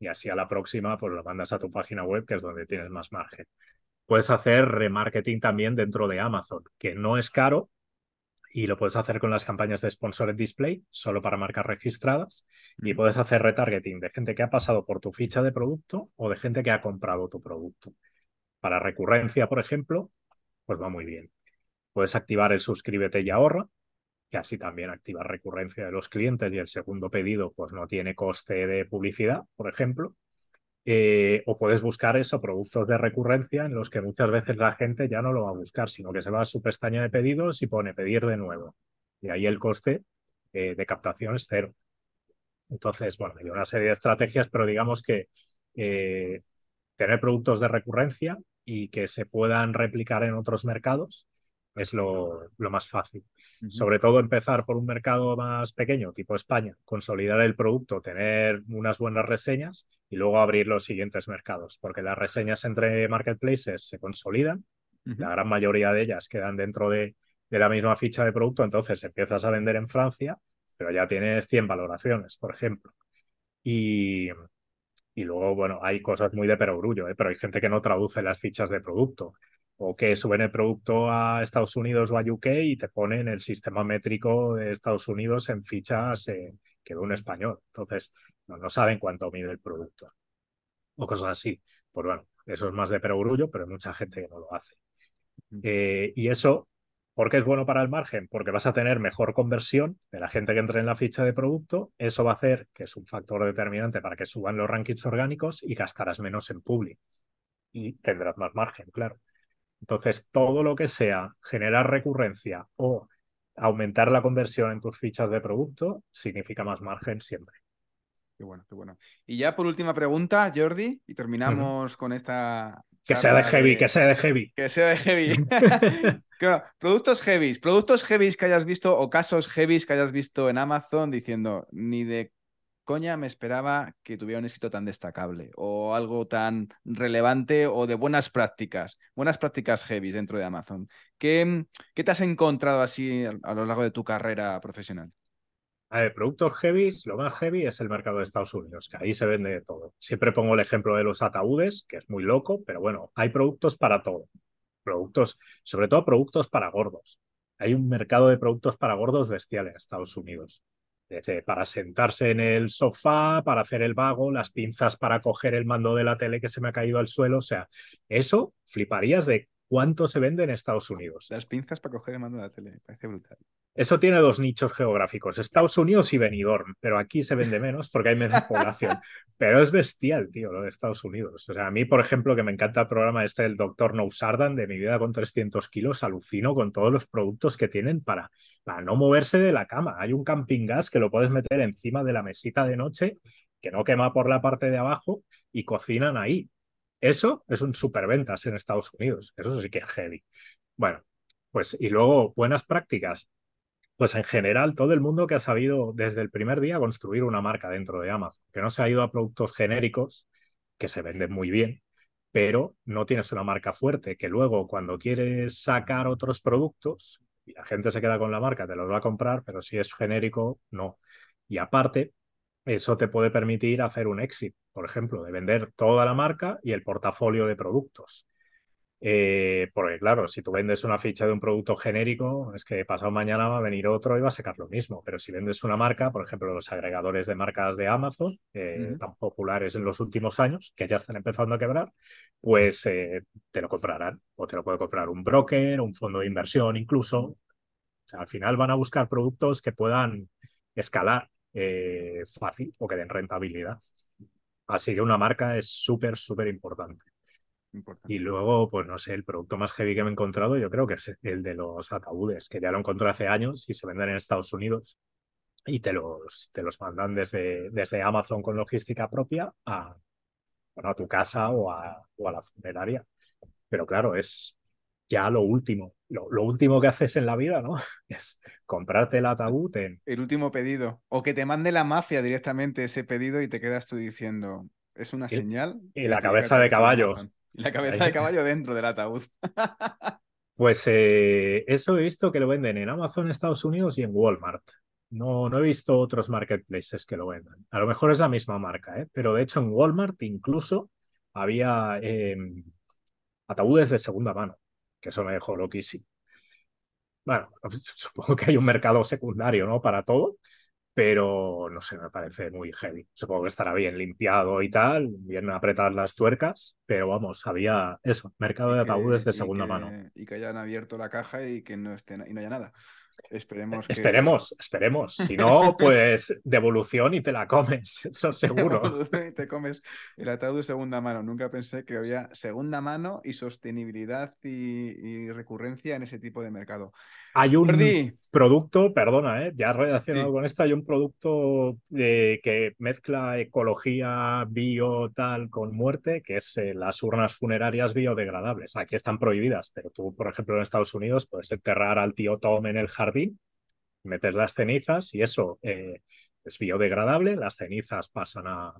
y así a la próxima, pues lo mandas a tu página web, que es donde tienes más margen. Puedes hacer remarketing también dentro de Amazon, que no es caro, y lo puedes hacer con las campañas de Sponsored Display, solo para marcas registradas, y puedes hacer retargeting de gente que ha pasado por tu ficha de producto o de gente que ha comprado tu producto. Para recurrencia, por ejemplo, pues va muy bien. Puedes activar el suscríbete y ahorra, que así también activa recurrencia de los clientes y el segundo pedido pues no tiene coste de publicidad, por ejemplo. Eh, o puedes buscar eso, productos de recurrencia en los que muchas veces la gente ya no lo va a buscar, sino que se va a su pestaña de pedidos y pone pedir de nuevo. Y ahí el coste eh, de captación es cero. Entonces, bueno, hay una serie de estrategias, pero digamos que eh, tener productos de recurrencia y que se puedan replicar en otros mercados es lo, más fácil. Sobre todo empezar por un mercado más pequeño, tipo España, consolidar el producto, tener unas buenas reseñas y luego abrir los siguientes mercados, porque las reseñas entre marketplaces se consolidan, la gran mayoría de ellas quedan dentro de, de la misma ficha de producto, entonces empiezas a vender en Francia, pero ya tienes 100 valoraciones, por ejemplo. Y, y luego, bueno, hay cosas muy de perogrullo, ¿eh? pero hay gente que no traduce las fichas de producto o que suben el producto a Estados Unidos o a UK y te ponen el sistema métrico de Estados Unidos en fichas eh, que de un español. Entonces, no, saben cuánto mide el producto o cosas así. Pues bueno, eso es más de perogrullo, pero hay mucha gente que no lo hace. Eh, y eso, ¿por qué es bueno para el margen? Porque vas a tener mejor conversión de la gente que entre en la ficha de producto. Eso va a hacer que es un factor determinante para que suban los rankings orgánicos y gastarás menos en public. Y tendrás más margen, claro. Entonces, todo lo que sea generar recurrencia o aumentar la conversión en tus fichas de producto significa más margen siempre. Qué bueno, qué bueno. Y ya por última pregunta, Jordi, y terminamos con esta. Que sea de heavy, que sea de heavy. Que sea de heavy. productos heavy, productos heavy que hayas visto o casos heavy que hayas visto en Amazon diciendo ni de coña me esperaba que tuviera un éxito tan destacable o algo tan relevante o de buenas prácticas, buenas prácticas heavy dentro de Amazon. ¿Qué, qué te has encontrado así a, lo largo de tu carrera profesional? A ver, productos heavy, lo más heavy es el mercado de Estados Unidos, que ahí se vende de todo. Siempre pongo el ejemplo de los ataúdes, que es muy loco, pero bueno, hay productos para todo. Productos, sobre todo productos para gordos. Hay un mercado de productos para gordos bestial en Estados Unidos para sentarse en el sofá, para hacer el vago, las pinzas para coger el mando de la tele que se me ha caído al suelo. O sea, eso fliparías de cuánto se vende en Estados Unidos. Las pinzas para coger el mando de la tele, parece brutal. Eso tiene dos nichos geográficos, Estados Unidos y Benidorm, pero aquí se vende menos porque hay menos *laughs* población. Pero es bestial, tío, lo de Estados Unidos. O sea, a mí, por ejemplo, que me encanta el programa este del doctor No Sardan de Mi vida con 300 kilos, alucino con todos los productos que tienen para, para no moverse de la cama. Hay un camping gas que lo puedes meter encima de la mesita de noche, que no quema por la parte de abajo y cocinan ahí. Eso es un superventas en Estados Unidos. Eso sí que es heavy. Bueno, pues y luego buenas prácticas. Pues en general, todo el mundo que ha sabido desde el primer día construir una marca dentro de Amazon, que no se ha ido a productos genéricos que se venden muy bien, pero no tienes una marca fuerte, que luego cuando quieres sacar otros productos y la gente se queda con la marca, te los va a comprar, pero si es genérico, no. Y aparte, eso te puede permitir hacer un exit, por ejemplo, de vender toda la marca y el portafolio de productos. Eh, porque claro, si tú vendes una ficha de un producto genérico, es que pasado mañana va a venir otro y va a sacar lo mismo. Pero si vendes una marca, por ejemplo, los agregadores de marcas de Amazon, tan populares en los últimos años, que ya están empezando a quebrar, pues eh, te lo comprarán. O te lo puede comprar un broker, un fondo de inversión incluso. al final van a buscar productos que puedan escalar eh, fácil o que den rentabilidad. Así que una marca es súper, súper importante. Y luego, pues no sé, el producto más heavy que me he encontrado, yo creo que es el de los ataúdes, que ya lo encontré hace años y se venden en Estados Unidos y te los, te los mandan desde, desde Amazon con logística propia a, bueno, a tu casa o a, o a la funeraria. Pero claro, es ya lo último. Lo, lo, último que haces en la vida, ¿no? *laughs* Es comprarte el ataúd en... El último pedido. O que te mande la mafia directamente ese pedido y te quedas tú diciendo, es una señal. Y la cabeza de caballo. La cabeza de caballo dentro del ataúd. *laughs* Pues eh, eso he visto que lo venden en Amazon Estados Unidos y en Walmart. No, no he visto otros marketplaces que lo vendan. A lo mejor es la misma marca, ¿eh? pero de hecho en Walmart incluso había em, ataúdes de segunda mano, que eso me dejó loquísimo. Bueno, *laughs* supongo que hay un mercado secundario, ¿no? Para todo, pero no sé, me parece muy heavy. Supongo que estará bien limpiado y tal, bien apretadas las tuercas, pero vamos, había eso, mercado de ataúdes de segunda mano. Y que hayan abierto la caja y que no, esté, y no haya nada. Esperemos. Que... Esperemos, esperemos. Si no, *laughs* pues devolución y te la comes, *laughs* eso seguro. y te comes el ataúd de segunda mano. Nunca pensé que había segunda mano y sostenibilidad y, recurrencia en ese tipo de mercado. Hay un producto, perdona, ¿eh? ya relacionado con esto, hay un producto eh, que mezcla ecología, bio, tal, con muerte, que es eh, las urnas funerarias biodegradables. Aquí están prohibidas, pero tú, por ejemplo, en Estados Unidos puedes enterrar al tío Tom en el jardín, metes las cenizas y eso eh, es biodegradable, las cenizas pasan a,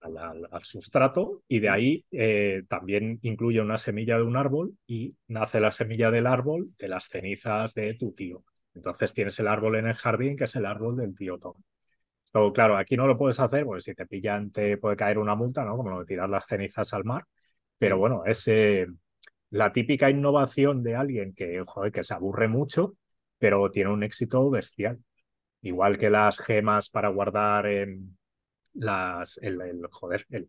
al, sustrato y de ahí eh, también incluye una semilla de un árbol y nace la semilla del árbol de las cenizas de tu tío. Entonces tienes el árbol en el jardín que es el árbol del tío Tom. Esto, claro, aquí no lo puedes hacer porque si te pillan te puede caer una multa, ¿no? Como lo de tirar las cenizas al mar. Pero bueno, es eh, la típica innovación de alguien que, joder, que se aburre mucho, pero tiene un éxito bestial. Igual que las gemas para guardar las, el, joder, el,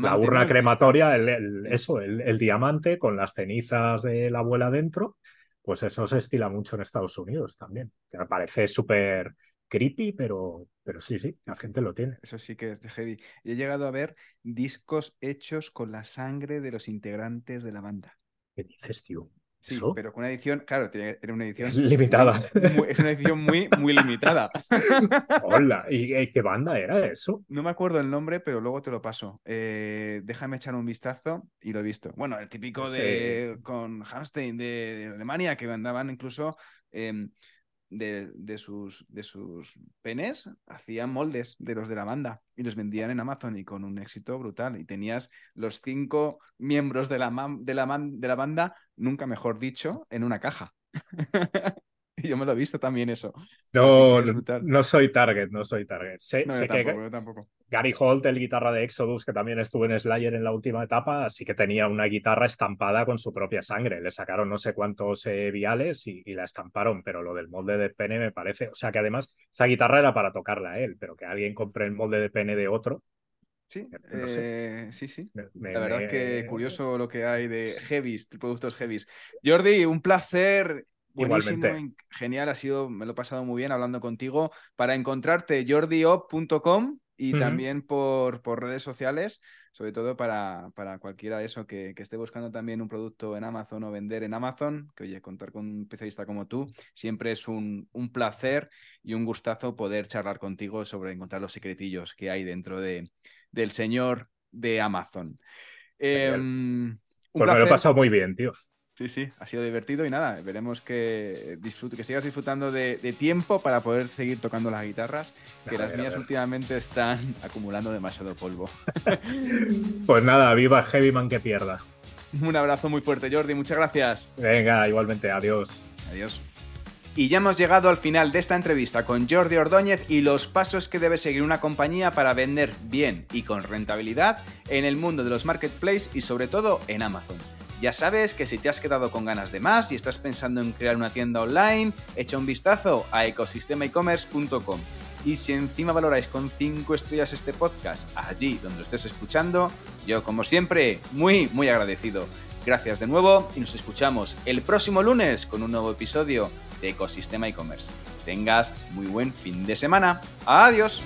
la urna crematoria, el, eso, el, diamante con las cenizas de la abuela dentro, pues eso se estila mucho en Estados Unidos también, que me parece súper creepy, pero, pero sí, sí, la gente lo tiene. Eso sí que es de heavy. he llegado a ver discos hechos con la sangre de los integrantes de la banda. ¿Qué dices, tío? Sí, pero con una edición, claro, era una edición *laughs* limitada. es una edición muy, muy limitada. *laughs* Hola, ¿y qué banda era eso? No me acuerdo el nombre, pero luego te lo paso. Eh, déjame echar un vistazo y lo he visto. Bueno, el típico de con Hanstein de, Alemania, que andaban incluso. Em, de, sus, de sus penes hacían moldes de los de la banda y los vendían en Amazon y con un éxito brutal. Y tenías los cinco miembros de la, de la, de la banda, nunca mejor dicho, en una caja. *laughs* *laughs* y yo me lo he visto también eso. No, no soy target, no soy target. Sé, tampoco, tampoco. Gary Holt, el guitarra de Exodus, que también estuvo en Slayer en la última etapa, sí que tenía una guitarra estampada con su propia sangre. Le sacaron no sé cuántos eh, viales y, la estamparon, pero lo del molde de pene me parece. O sea que además esa guitarra era para tocarla él, pero que alguien compre el molde de pene de otro. Sí, eh, sí, sí. la verdad que curioso lo que hay de heavies, productos heavies. Jordi, un placer Buenísimo, genial, ha sido, me lo he pasado muy bien hablando contigo. Para encontrarte, jordiop.com y también por, por, redes sociales, sobre todo para, para cualquiera de eso que, que, esté buscando también un producto en Amazon o vender en Amazon, que oye, contar con un especialista como tú, siempre es un, un placer y un gustazo poder charlar contigo sobre encontrar los secretillos que hay dentro de, del señor de Amazon. Eh, pues me lo he pasado muy bien, tío. Sí, sí, ha sido divertido y nada, veremos que, disfrute, que sigas disfrutando de, tiempo para poder seguir tocando las guitarras, que las mías últimamente están *laughs* acumulando demasiado polvo. *laughs* pues nada, viva Heavyman que pierda. Un abrazo muy fuerte, Jordi, muchas gracias. Venga, igualmente, adiós. Adiós. Y ya hemos llegado al final de esta entrevista con Jordi Ordóñez y los pasos que debe seguir una compañía para vender bien y con rentabilidad en el mundo de los marketplaces y sobre todo en Amazon. Ya sabes que si te has quedado con ganas de más y estás pensando en crear una tienda online, echa un vistazo a ecosistemaecommerce.com. Y si encima valoráis con 5 estrellas este podcast allí donde estés escuchando, yo como siempre, muy, muy agradecido. Gracias de nuevo y nos escuchamos el próximo lunes con un nuevo episodio de ecosistema e-commerce. Tengas muy buen fin de semana. Adiós.